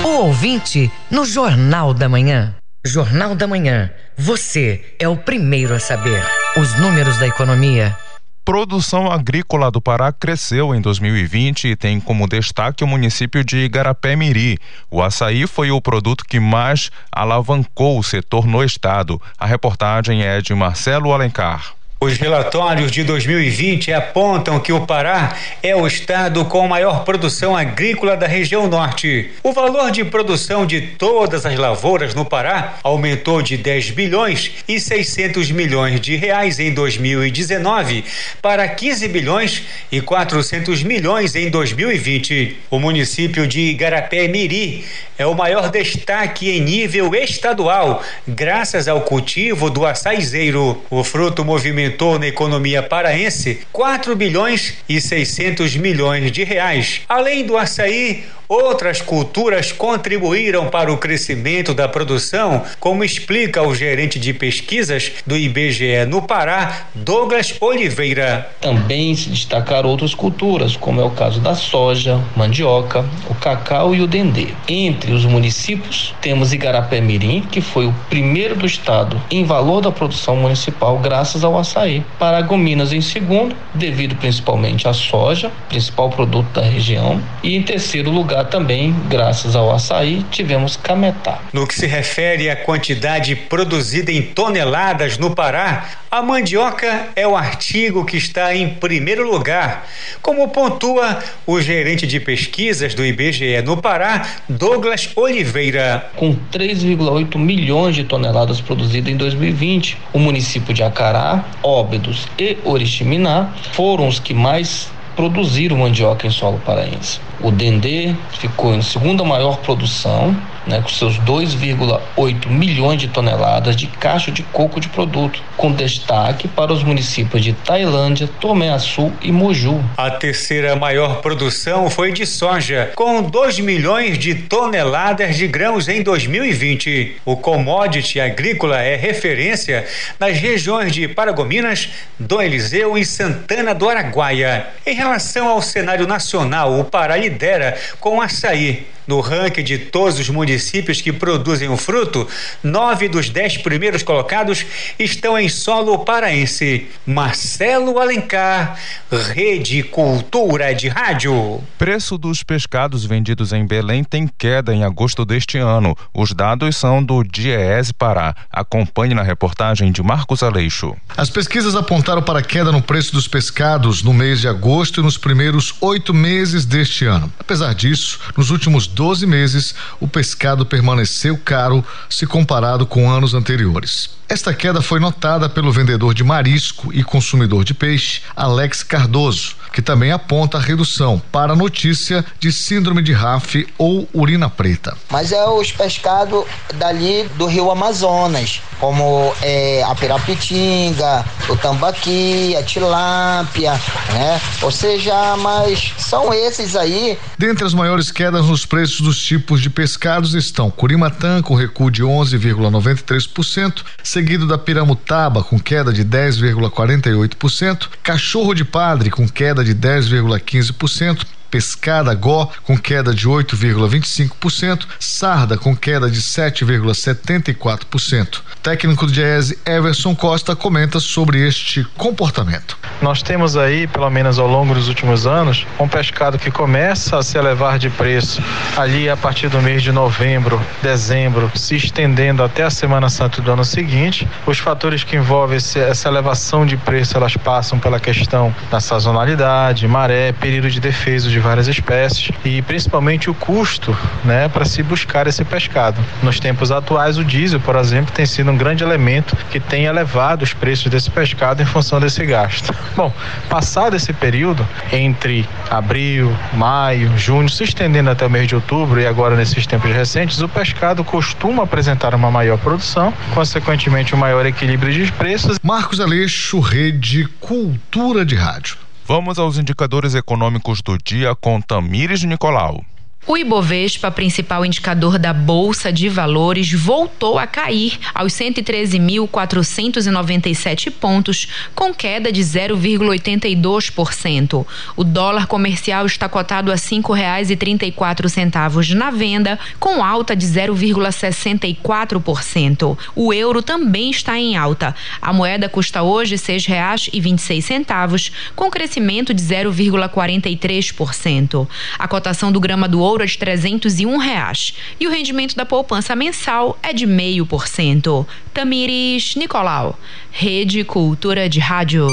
Speaker 6: O ouvinte no Jornal da Manhã. Jornal da Manhã. Você é o primeiro a saber. Os números da economia
Speaker 1: produção agrícola do Pará cresceu em 2020 e tem como destaque o município de Igarapé-Miri. O açaí foi o produto que mais alavancou o setor no estado. A reportagem é de Marcelo Alencar.
Speaker 19: Os relatórios de 2020 apontam que o Pará é o estado com maior produção agrícola da região norte. O valor de produção de todas as lavouras no Pará aumentou de 10 bilhões e 600 milhões de reais em 2019 para 15 bilhões e 400 milhões em 2020. O município de Igarapé-Miri é o maior destaque em nível estadual, graças ao cultivo do açaizeiro. O fruto movimentou movimentou na economia paraense 4 bilhões e 600 milhões de reais. Além do açaí, Outras culturas contribuíram para o crescimento da produção, como explica o gerente de pesquisas do IBGE no Pará, Douglas Oliveira.
Speaker 33: Também se destacaram outras culturas, como é o caso da soja, mandioca, o cacau e o dendê. Entre os municípios, temos Igarapé Mirim, que foi o primeiro do estado em valor da produção municipal graças ao açaí. Paragominas em segundo, devido principalmente à soja, principal produto da região, e em terceiro lugar lugar também, graças ao açaí, tivemos cametá.
Speaker 19: No que se refere à quantidade produzida em toneladas no Pará, a mandioca é o artigo que está em primeiro lugar, como pontua o gerente de pesquisas do IBGE no Pará, Douglas Oliveira.
Speaker 33: Com 3,8 milhões de toneladas produzidas em 2020, o município de Acará, Óbidos e Oriximiná foram os que mais produziram mandioca em solo paraense. O Dendê ficou em segunda maior produção, né, com seus 2,8 milhões de toneladas de cacho de coco de produto, com destaque para os municípios de Tailândia, Tomé Açu e Moju.
Speaker 19: A terceira maior produção foi de soja, com 2 milhões de toneladas de grãos em 2020. O commodity agrícola é referência nas regiões de Paragominas, Dom Eliseu e Santana do Araguaia. Em relação ao cenário nacional, o Pará lidera com açaí. No ranking de todos os municípios que produzem o fruto, nove dos dez primeiros colocados estão em solo paraense. Marcelo Alencar, Rede Cultura de Rádio.
Speaker 1: Preço dos pescados vendidos em Belém tem queda em agosto deste ano. Os dados são do Diese Pará. Acompanhe na reportagem de Marcos Aleixo.
Speaker 26: As pesquisas apontaram para a queda no preço dos pescados no mês de agosto e nos primeiros oito meses deste ano. Apesar disso, nos últimos 12 meses, o pescado permaneceu caro se comparado com anos anteriores. Esta queda foi notada pelo vendedor de marisco e consumidor de peixe, Alex Cardoso, que também aponta a redução para a notícia de síndrome de RAF ou urina preta.
Speaker 34: Mas é os pescados dali do rio Amazonas, como é, a pirapitinga, o tambaqui, a tilápia, né? Ou seja, mas são esses aí.
Speaker 26: Dentre as maiores quedas nos preços dos tipos de pescados estão Curimatã com recuo de 11,93%, seguido da piramutaba com queda de 10,48%, cachorro de padre com queda de 10,15%, pescada Gó com queda de 8,25%, Sarda com queda de 7,74%. Técnico do Diese Everson Costa comenta sobre este comportamento.
Speaker 35: Nós temos aí, pelo menos ao longo dos últimos anos, um pescado que começa a se elevar de preço ali a partir do mês de novembro, dezembro, se estendendo até a Semana Santa do ano seguinte. Os fatores que envolvem esse, essa elevação de preço, elas passam pela questão da sazonalidade, maré, período de defesa de várias espécies e principalmente o custo, né, para se buscar esse pescado. Nos tempos atuais, o diesel, por exemplo, tem sido um grande elemento que tem elevado os preços desse pescado em função desse gasto. Bom, passado esse período, entre abril, maio, junho, se estendendo até o mês de outubro e agora nesses tempos recentes, o pescado costuma apresentar uma maior produção, consequentemente um maior equilíbrio de preços.
Speaker 26: Marcos Aleixo, Rede Cultura de Rádio.
Speaker 1: Vamos aos indicadores econômicos do dia com Tamires Nicolau.
Speaker 36: O Ibovespa, principal indicador da Bolsa de Valores, voltou a cair aos 113.497 pontos, com queda de 0,82%. O dólar comercial está cotado a R$ 5,34 na venda, com alta de 0,64%. O euro também está em alta. A moeda custa hoje R$ 6,26, com crescimento de 0,43%. A cotação do grama do ouro é de 301 reais e o rendimento da poupança mensal é de meio por cento. Tamires Nicolau, Rede Cultura de Rádio.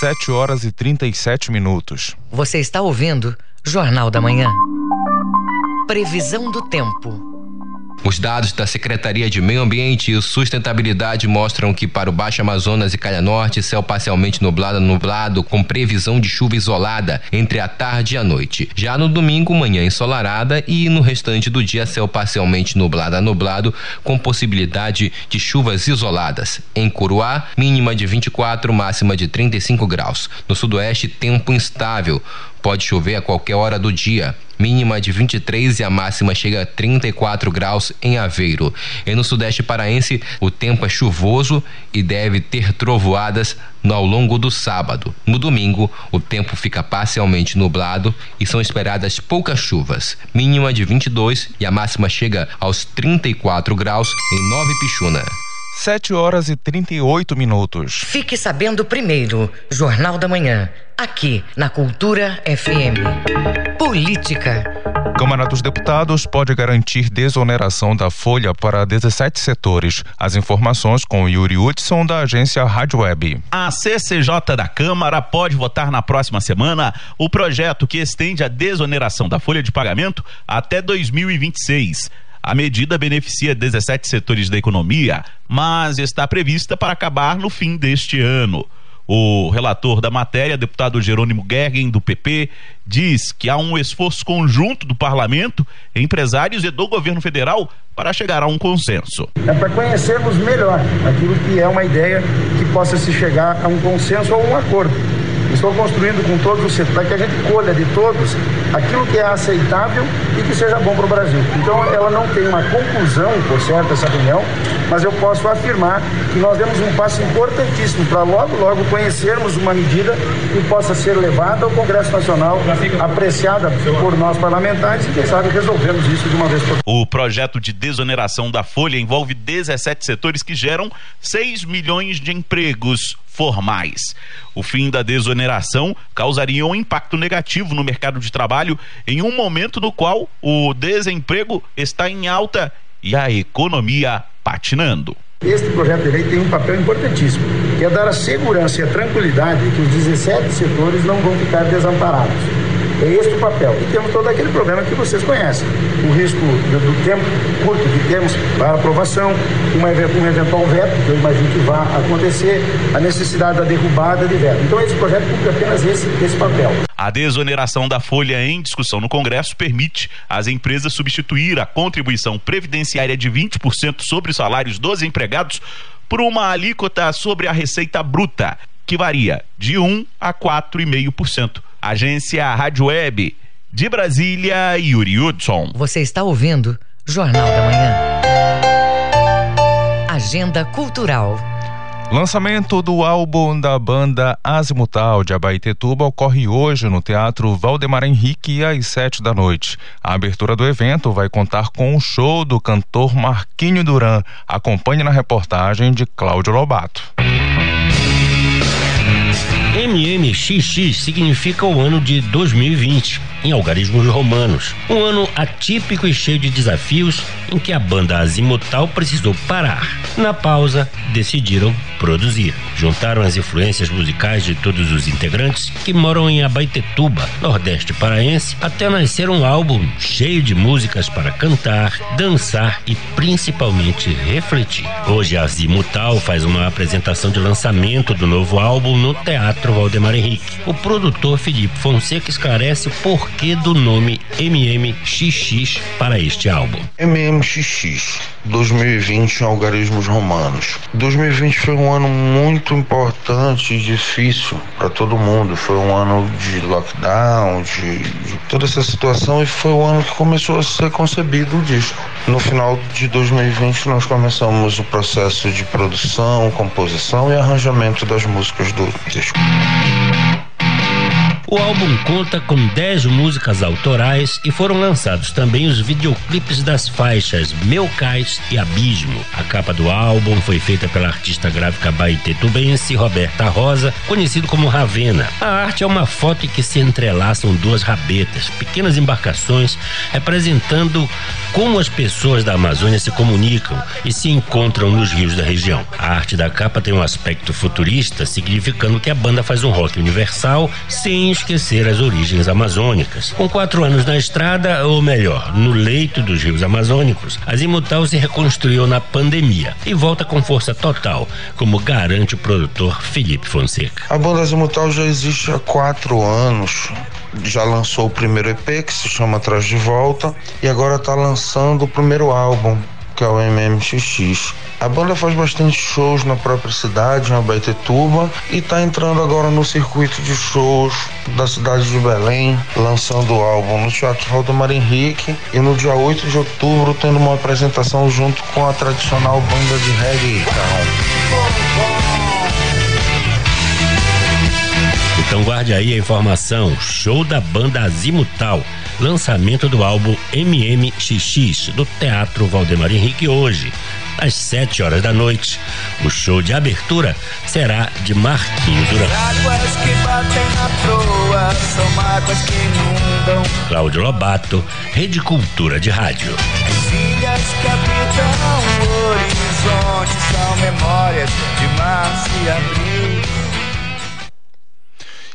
Speaker 1: 7 horas e 37 minutos.
Speaker 6: Você está ouvindo Jornal da Manhã. Previsão do tempo.
Speaker 15: Os dados da Secretaria de Meio Ambiente e Sustentabilidade mostram que para o Baixo Amazonas e Calha Norte, céu parcialmente nublado nublado com previsão de chuva isolada entre a tarde e a noite. Já no domingo, manhã ensolarada e no restante do dia, céu parcialmente nublado a nublado com possibilidade de chuvas isoladas. Em Curuá, mínima de 24, máxima de 35 graus. No sudoeste, tempo instável. Pode chover a qualquer hora do dia. Mínima de 23 e a máxima chega a 34 graus em Aveiro. E no sudeste paraense, o tempo é chuvoso e deve ter trovoadas ao longo do sábado. No domingo, o tempo fica parcialmente nublado e são esperadas poucas chuvas. Mínima de 22 e a máxima chega aos 34 graus em Nova Pichuna.
Speaker 1: 7 horas e 38 minutos.
Speaker 6: Fique sabendo primeiro, Jornal da Manhã, aqui na Cultura FM. Política.
Speaker 1: Câmara dos Deputados pode garantir desoneração da folha para 17 setores. As informações com Yuri Hudson, da agência Rádio Web.
Speaker 37: A CCJ da Câmara pode votar na próxima semana o projeto que estende a desoneração da folha de pagamento até 2026. A medida beneficia 17 setores da economia, mas está prevista para acabar no fim deste ano. O relator da matéria, deputado Jerônimo Gergen, do PP, diz que há um esforço conjunto do parlamento, empresários e do governo federal para chegar a um consenso.
Speaker 38: É para conhecermos melhor aquilo que é uma ideia que possa se chegar a um consenso ou um acordo. Estou construindo com todos os setores, para que a gente colha de todos aquilo que é aceitável e que seja bom para o Brasil. Então, ela não tem uma conclusão, por certo, essa reunião, mas eu posso afirmar que nós demos um passo importantíssimo para logo, logo conhecermos uma medida que possa ser levada ao Congresso Nacional, apreciada por nós parlamentares e, quem sabe, resolvemos isso de uma vez por todas.
Speaker 37: O projeto de desoneração da folha envolve 17 setores que geram 6 milhões de empregos formais. O fim da desoneração causaria um impacto negativo no mercado de trabalho em um momento no qual o desemprego está em alta e a economia patinando.
Speaker 38: Este projeto de lei tem um papel importantíssimo, que é dar a segurança e a tranquilidade que os 17 setores não vão ficar desamparados. É este o papel. E temos todo aquele problema que vocês conhecem. O risco do, do tempo curto que temos para aprovação, uma, um eventual veto, que eu imagino que vá acontecer, a necessidade da derrubada de veto. Então esse projeto cumpre apenas esse, esse papel.
Speaker 37: A desoneração da folha em discussão no Congresso permite às empresas substituir a contribuição previdenciária de 20% sobre os salários dos empregados por uma alíquota sobre a receita bruta, que varia de 1 a 4,5%. Agência Rádio Web de Brasília, Yuri Hudson.
Speaker 6: Você está ouvindo Jornal da Manhã. Agenda Cultural.
Speaker 1: Lançamento do álbum da banda Azimutal de Abaetetuba ocorre hoje no Teatro Valdemar Henrique às sete da noite. A abertura do evento vai contar com o show do cantor Marquinho Duran. Acompanhe na reportagem de Cláudio Lobato.
Speaker 39: MMXX significa o ano de 2020 em algarismos romanos. Um ano atípico e cheio de desafios em que a banda Azimutal precisou parar. Na pausa, decidiram produzir. Juntaram as influências musicais de todos os integrantes que moram em Abaetetuba, nordeste paraense, até nascer um álbum cheio de músicas para cantar, dançar e principalmente refletir. Hoje a Azimutal faz uma apresentação de lançamento do novo álbum no Teatro Valdemar Henrique. O produtor Felipe Fonseca esclarece por porquê do nome MMXX para este álbum.
Speaker 40: MMXX 2020 em algarismos romanos. 2020 foi um ano muito importante e difícil para todo mundo. Foi um ano de lockdown, de, de, toda essa situação e foi o ano que começou a ser concebido o disco. No final de 2020 nós começamos o processo de produção, composição e arranjamento das músicas do disco.
Speaker 39: O álbum conta com 10 músicas autorais e foram lançados também os videoclipes das faixas Meu Cais e Abismo. A capa do álbum foi feita pela artista gráfica baitetubense Roberta Rosa, conhecido como Ravena. A arte é uma foto em que se entrelaçam duas rabetas, pequenas embarcações representando como as pessoas da Amazônia se comunicam e se encontram nos rios da região. A arte da capa tem um aspecto futurista, significando que a banda faz um rock universal sem esquecer as origens amazônicas. Com quatro anos na estrada, ou melhor, no leito dos rios amazônicos, a Zimutal se reconstruiu na pandemia e volta com força total, como garante o produtor Felipe Fonseca.
Speaker 40: A banda Zimutal já existe há quatro anos já lançou o primeiro EP que se chama Atrás de Volta e agora está lançando o primeiro álbum que é o MMXX. A banda faz bastante shows na própria cidade, em Abaetetuba, e está entrando agora no circuito de shows da cidade de Belém, lançando o álbum no Teatro Valdemar Henrique e no dia 8 de outubro tendo uma apresentação junto com a tradicional banda de reggae. Então.
Speaker 39: Então guarde aí a informação: show da banda Azimutal, lançamento do álbum MMXX do Teatro Valdemar Henrique hoje, às 7 horas da noite. O show de abertura será de Marquinhos Duran.
Speaker 41: Águas que batem na proa são águas que inundam.
Speaker 39: Cláudio Lobato, Rede Cultura de Rádio.
Speaker 41: As ilhas que habitam o horizonte são memórias de março e abril.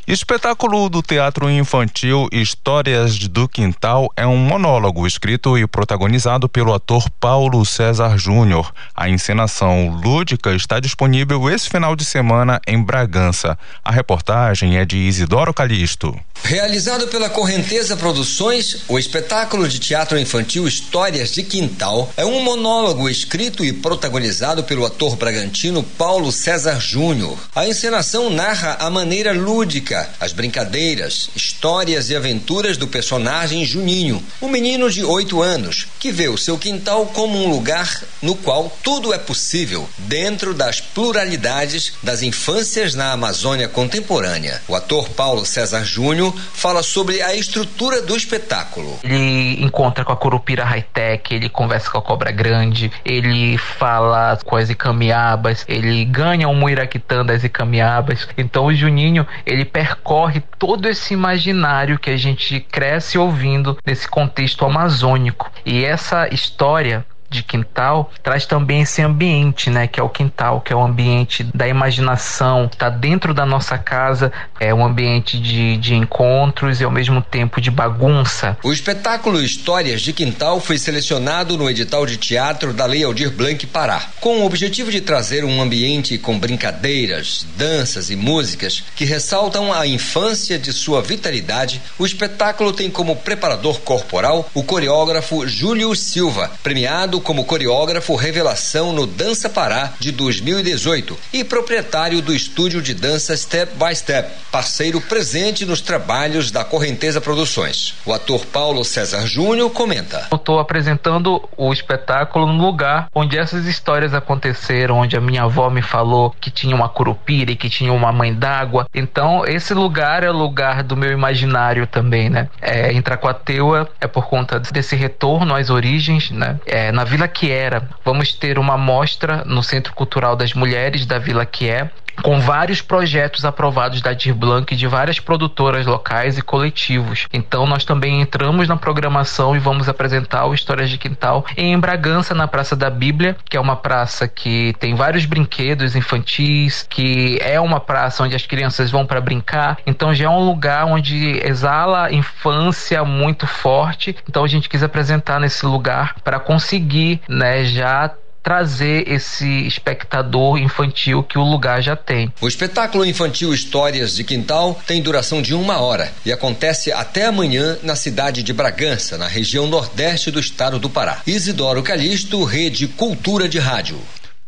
Speaker 1: Espetáculo do teatro infantil Histórias do Quintal é um monólogo escrito e protagonizado pelo ator Paulo César Júnior. A encenação lúdica está disponível esse final de semana em Bragança. A reportagem é de Isidoro Calixto.
Speaker 42: Realizado pela Correnteza Produções, o espetáculo de teatro infantil Histórias de Quintal é um monólogo escrito e protagonizado pelo ator bragantino Paulo César Júnior. A encenação narra a maneira lúdica as brincadeiras, histórias e aventuras do personagem Juninho, um menino de 8 anos que vê o seu quintal como um lugar no qual tudo é possível, dentro das pluralidades das infâncias na Amazônia contemporânea. O ator Paulo César Júnior fala sobre a estrutura do espetáculo.
Speaker 43: Ele encontra com a Curupira Hightech, ele conversa com a Cobra Grande, ele fala com as Icamiabas, ele ganha um Muiraquitã das Icamiabas. Então o Juninho, ele percorre todo esse imaginário que a gente cresce ouvindo nesse contexto amazônico. E essa história de quintal traz também esse ambiente, né, que é o quintal, que é o ambiente da imaginação, está dentro da nossa casa, é um ambiente de, de encontros e ao mesmo tempo de bagunça.
Speaker 42: O espetáculo Histórias de Quintal foi selecionado no edital de teatro da Lei Aldir Blanc Pará, com o objetivo de trazer um ambiente com brincadeiras, danças e músicas que ressaltam a infância de sua vitalidade. O espetáculo tem como preparador corporal o coreógrafo Júlio Silva, premiado como coreógrafo revelação no Dança Pará de 2018 e proprietário do estúdio de dança Step by Step, parceiro presente nos trabalhos da Correnteza Produções. O ator Paulo César Júnior comenta:
Speaker 43: Eu estou apresentando o espetáculo no lugar onde essas histórias aconteceram, onde a minha avó me falou que tinha uma curupira e que tinha uma mãe d'água. Então, esse lugar é o lugar do meu imaginário também, né? É, em Tracuateua é por conta desse retorno às origens, né? É, na Vila Quiera, vamos ter uma mostra no Centro Cultural das Mulheres da Vila Quié, com vários projetos aprovados da Dir Blanc de várias produtoras locais e coletivos. Então nós também entramos na programação e vamos apresentar o Histórias de Quintal em Bragança, na Praça da Bíblia, que é uma praça que tem vários brinquedos infantis, que é uma praça onde as crianças vão para brincar. Então já é um lugar onde exala infância muito forte. Então a gente quis apresentar nesse lugar para conseguir, né, já trazer esse espectador infantil que o lugar já tem.
Speaker 42: O espetáculo infantil Histórias de Quintal tem duração de uma hora e acontece até amanhã na cidade de Bragança, na região nordeste do estado do Pará. Isidoro Calixto, Rede Cultura de Rádio.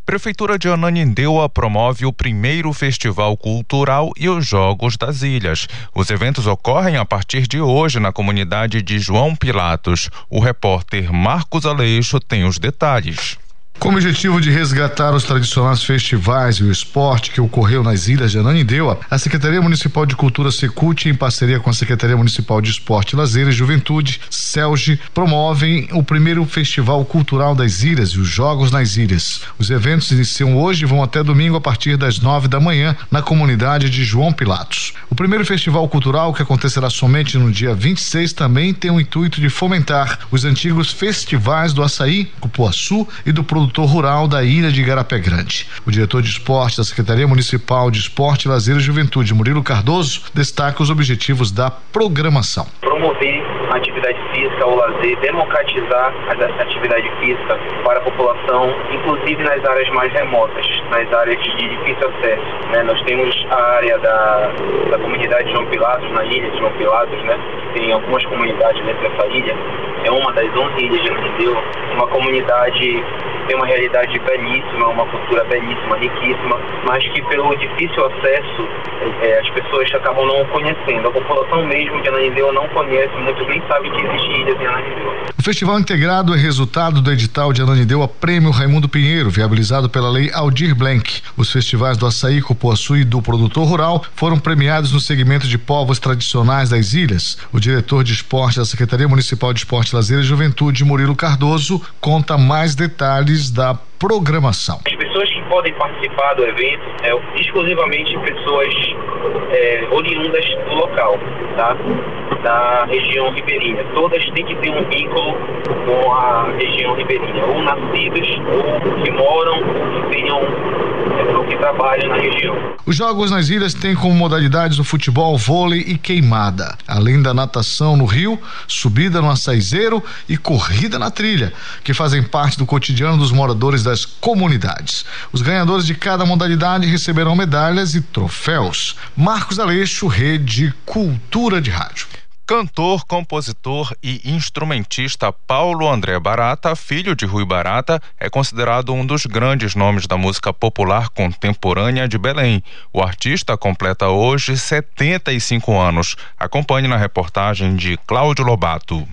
Speaker 1: Prefeitura de Ananindeua promove o primeiro festival cultural e os Jogos das Ilhas. Os eventos ocorrem a partir de hoje na comunidade de João Pilatos. O repórter Marcos Aleixo tem os detalhes.
Speaker 26: Com o objetivo de resgatar os tradicionais festivais e o esporte que ocorreu nas ilhas de Ananindeua, a Secretaria Municipal de Cultura Secult, em parceria com a Secretaria Municipal de Esporte, Lazer e Juventude, CELGE, promovem o primeiro Festival Cultural das Ilhas e os Jogos nas Ilhas. Os eventos iniciam hoje e vão até domingo a partir das nove da manhã na comunidade de João Pilatos. O primeiro Festival Cultural, que acontecerá somente no dia 26, também tem o intuito de fomentar os antigos festivais do açaí, cupuaçu e do produtor produtor rural da ilha de Igarapé Grande. O diretor de esporte da Secretaria Municipal de Esporte, Lazer e Juventude, Murilo Cardoso, destaca os objetivos da programação.
Speaker 44: Promover a atividade física, o lazer, democratizar a atividade física para a população, inclusive nas áreas mais remotas, nas áreas de difícil acesso. Né? Nós temos a área da, da comunidade de João Pilatos, na ilha de João Pilatos, né? tem algumas comunidades dentro dessa ilha, é uma das 11 ilhas de Anideu, uma comunidade tem uma realidade belíssima, uma cultura belíssima, riquíssima, mas que pelo difícil acesso é, as pessoas acabam não conhecendo. A população mesmo de Ananindeua não conhece, muitos nem sabem que existe ilhas em Ananindeua.
Speaker 26: O Festival Integrado é resultado do edital de Ananindeua Prêmio Raimundo Pinheiro, viabilizado pela Lei Aldir Blanc. Os festivais do Açaí, Cupuaçu e do Produtor Rural foram premiados no segmento de povos tradicionais das ilhas. O diretor de esporte da Secretaria Municipal de Esporte, Lazer e Juventude, Murilo Cardoso, conta mais detalhes da programação.
Speaker 44: As pessoas que podem participar do evento é exclusivamente pessoas é, oriundas do local, tá? Da região ribeirinha. Todas têm que ter um vínculo com a região ribeirinha, ou nascidos, ou que moram, ou que tenham é, ou que trabalham na região.
Speaker 26: Os jogos nas ilhas têm como modalidades o futebol, vôlei e queimada, além da natação no rio, subida no açaizeiro e corrida na trilha, que fazem parte do cotidiano dos moradores das comunidades. Os ganhadores de cada modalidade receberão medalhas e troféus. Marcos Aleixo, Rede Cultura de Rádio.
Speaker 1: Cantor, compositor e instrumentista Paulo André Barata, filho de Rui Barata, é considerado um dos grandes nomes da música popular contemporânea de Belém. O artista completa hoje 75 anos. Acompanhe na reportagem de Cláudio Lobato.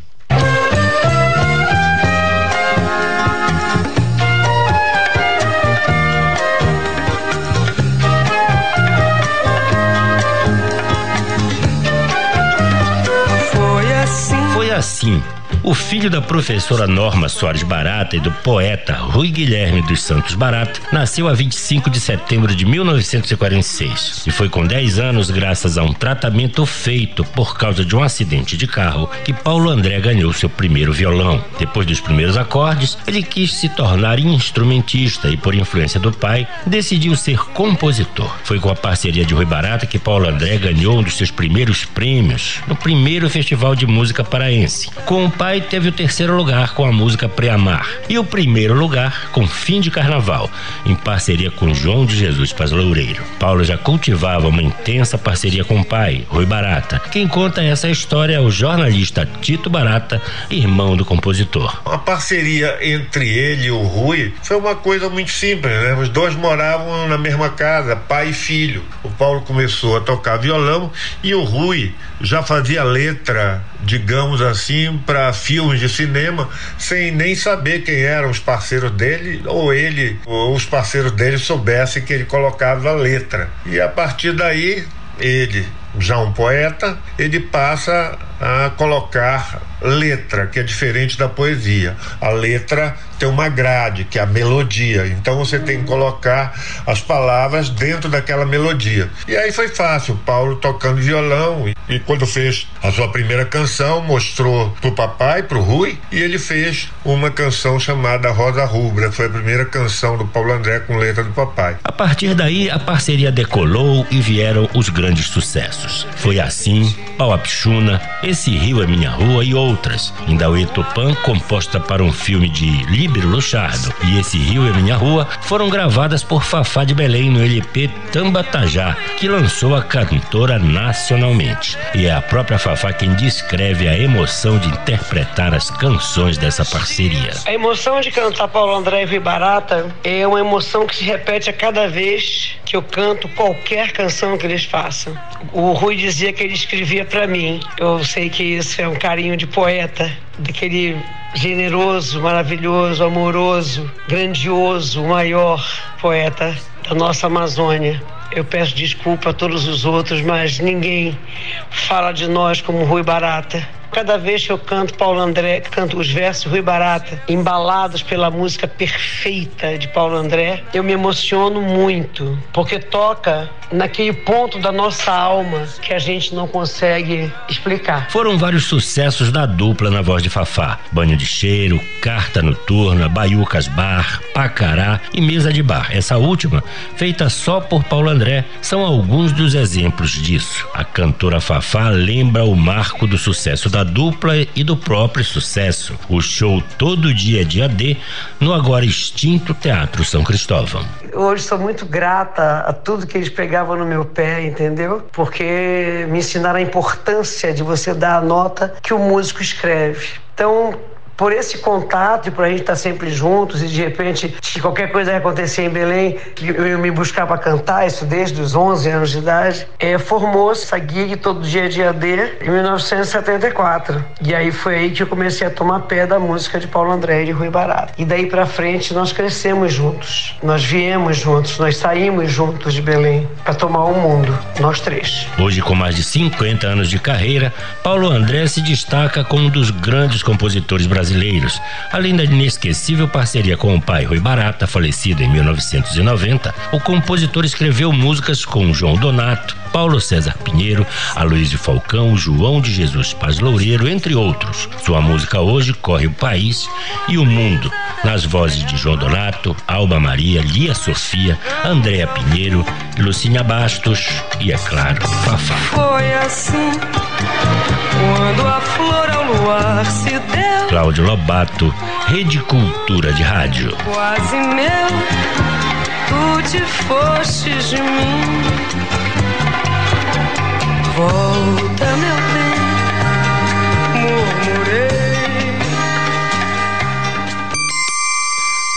Speaker 39: Assim o filho da professora Norma Soares Barata e do poeta Rui Guilherme dos Santos Barata nasceu a 25 de setembro de 1946 e foi com 10 anos, graças a um tratamento feito por causa de um acidente de carro, que Paulo André ganhou seu primeiro violão. Depois dos primeiros acordes, ele quis se tornar instrumentista e, por influência do pai, decidiu ser compositor. Foi com a parceria de Rui Barata que Paulo André ganhou um dos seus primeiros prêmios no primeiro Festival de Música Paraense. Com o pai pai teve o terceiro lugar com a música Preamar e o primeiro lugar com Fim de Carnaval, em parceria com João de Jesus Paz Loureiro. Paulo já cultivava uma intensa parceria com o pai, Rui Barata. Quem conta essa história é o jornalista Tito Barata, irmão do compositor.
Speaker 45: A parceria entre ele e o Rui foi uma coisa muito simples, né? Os dois moravam na mesma casa, pai e filho. O Paulo começou a tocar violão e o Rui já fazia letra, digamos assim, para filmes de cinema sem nem saber quem eram os parceiros dele ou ele ou os parceiros dele soubessem que ele colocava a letra. E a partir daí ele, já um poeta, ele passa a colocar letra, que é diferente da poesia. A letra tem uma grade, que é a melodia. Então você tem que colocar as palavras dentro daquela melodia. E aí foi fácil. Paulo tocando violão e, e quando fez a sua primeira canção, mostrou pro papai, pro Rui, e ele fez uma canção chamada Rosa Rubra. Foi a primeira canção do Paulo André com letra do papai.
Speaker 39: A partir daí, a parceria decolou e vieram os grandes sucessos. Foi assim, Pau Apixuna, Esse Rio é Minha Rua e outras. Indauê Tupã, composta para um filme de Líbero Luchardo, e Esse Rio é Minha Rua, foram gravadas por Fafá de Belém no LP Tambatajá, que lançou a cantora nacionalmente. E é a própria Fafá quem descreve a emoção de interpretar as canções dessa parceria.
Speaker 46: A emoção de cantar Paulo André e Barata é uma emoção que se repete a cada vez que eu canto qualquer canção que eles façam. O Rui dizia que ele escrevia para mim. Eu sei que isso é um carinho de poeta, daquele generoso, maravilhoso, amoroso, grandioso, maior poeta da nossa Amazônia. Eu peço desculpa a todos os outros, mas ninguém fala de nós como Rui Barata. Cada vez que eu canto Paulo André, canto os versos Rui Barata, embalados pela música perfeita de Paulo André, eu me emociono muito, porque toca naquele ponto da nossa alma que a gente não consegue explicar.
Speaker 39: Foram vários sucessos da dupla na voz de Fafá: Banho de Cheiro, Carta Noturna, Baiucas Bar, Pacará e Mesa de Bar. Essa última, feita só por Paulo André, são alguns dos exemplos disso. A cantora Fafá lembra o marco do sucesso da dupla e do próprio sucesso, o show Todo Dia Dia D, no agora extinto Teatro São Cristóvão.
Speaker 46: Hoje sou muito grata a tudo que eles pegavam no meu pé, entendeu? Porque me ensinaram a importância de você dar a nota que o músico escreve. Então, por esse contato e por a gente estar sempre juntos e de repente, se qualquer coisa acontecer em Belém, eu ia me buscar para cantar, isso desde os 11 anos de idade, é, formou-se essa gig todo dia de AD em 1974. E aí foi aí que eu comecei a tomar pé da música de Paulo André e de Rui Barato. E daí para frente nós crescemos juntos, nós viemos juntos, nós saímos juntos de Belém para tomar o mundo, nós três.
Speaker 39: Hoje, com mais de 50 anos de carreira, Paulo André se destaca como um dos grandes compositores brasileiros, além da inesquecível parceria com o pai Rui Barata, falecido em 1990. O compositor escreveu músicas com João Donato, Paulo César Pinheiro, Aloysio Falcão, João de Jesus Paz Loureiro, entre outros. Sua música hoje corre o país e o mundo, nas vozes de João Donato, Alba Maria, Lia Sofia, Andréa Pinheiro, Lucinha Bastos e, é claro, Fafá.
Speaker 47: Foi assim, quando a flor ao luar se deu.
Speaker 39: Cláudio Lobato, Rede Cultura de Rádio.
Speaker 47: Quase meu, tu te fostes de mim. Volta, meu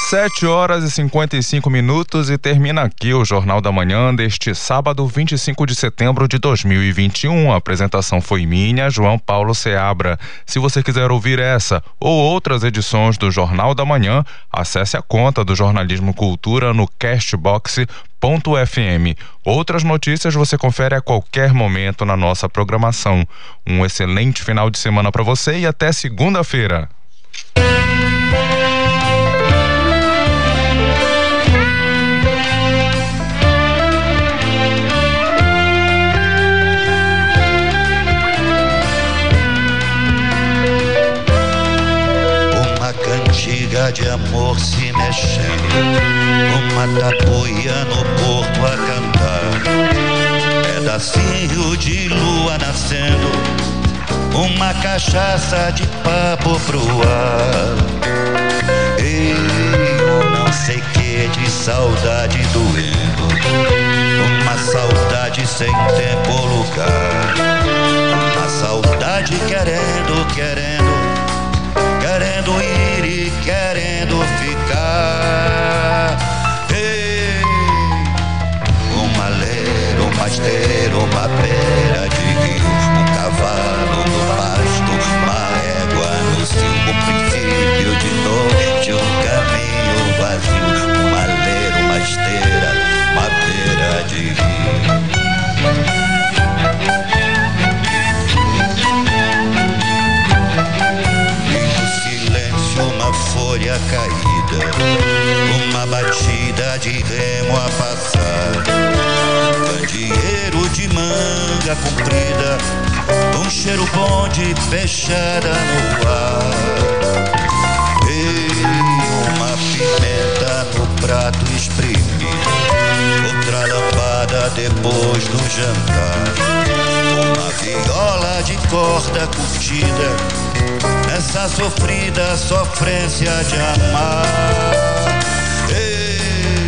Speaker 1: 7 horas e 55 minutos e termina aqui o Jornal da Manhã deste sábado, 25 de setembro de 2021. A apresentação foi minha, João Paulo Seabra. Se você quiser ouvir essa ou outras edições do Jornal da Manhã, acesse a conta do Jornalismo Cultura no Castbox. FM. Outras notícias você confere a qualquer momento na nossa programação. Um excelente final de semana para você e até segunda-feira.
Speaker 48: Uma tapuia no porto a cantar, pedacinho de lua nascendo, uma cachaça de papo pro ar. Eu não sei que de saudade doendo, uma saudade sem tempo ou lugar, uma saudade querendo, querendo querendo ir e querendo ficar. Uma esteira, uma beira de rio, um cavalo no pasto, uma égua no cio, um princípio de noite, um caminho vazio, uma leira, uma esteira, uma beira de rio. uma folha caída, uma batida de remo a passar, candeeiro de manga comprida, um cheiro bom de peixada no ar. E uma pimenta no prato espremido, outra lambada depois do jantar, uma viola de corda curtida nessa sofrida sofrência de amar. Ei,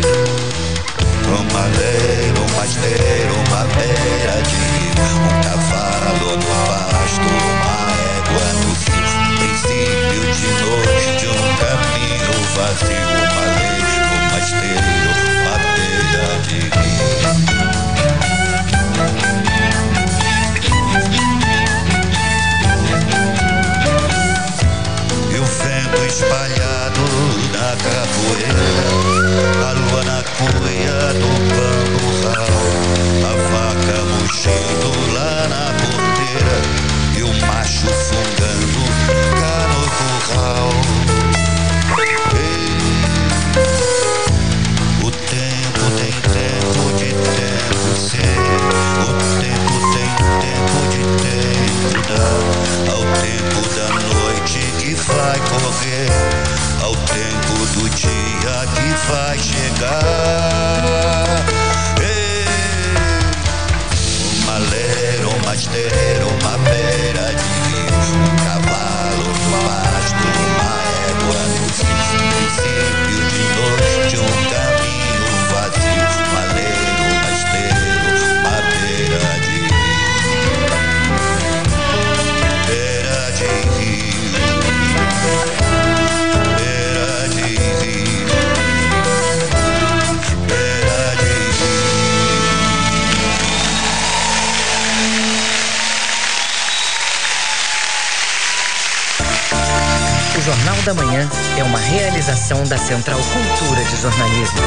Speaker 48: uma leira, uma esteira, uma beira de um cavalo no pasto, uma égua no um princípio de noite, um caminho vazio, que vai
Speaker 6: chegar. Da Manhã é uma realização da Central Cultura de Jornalismo.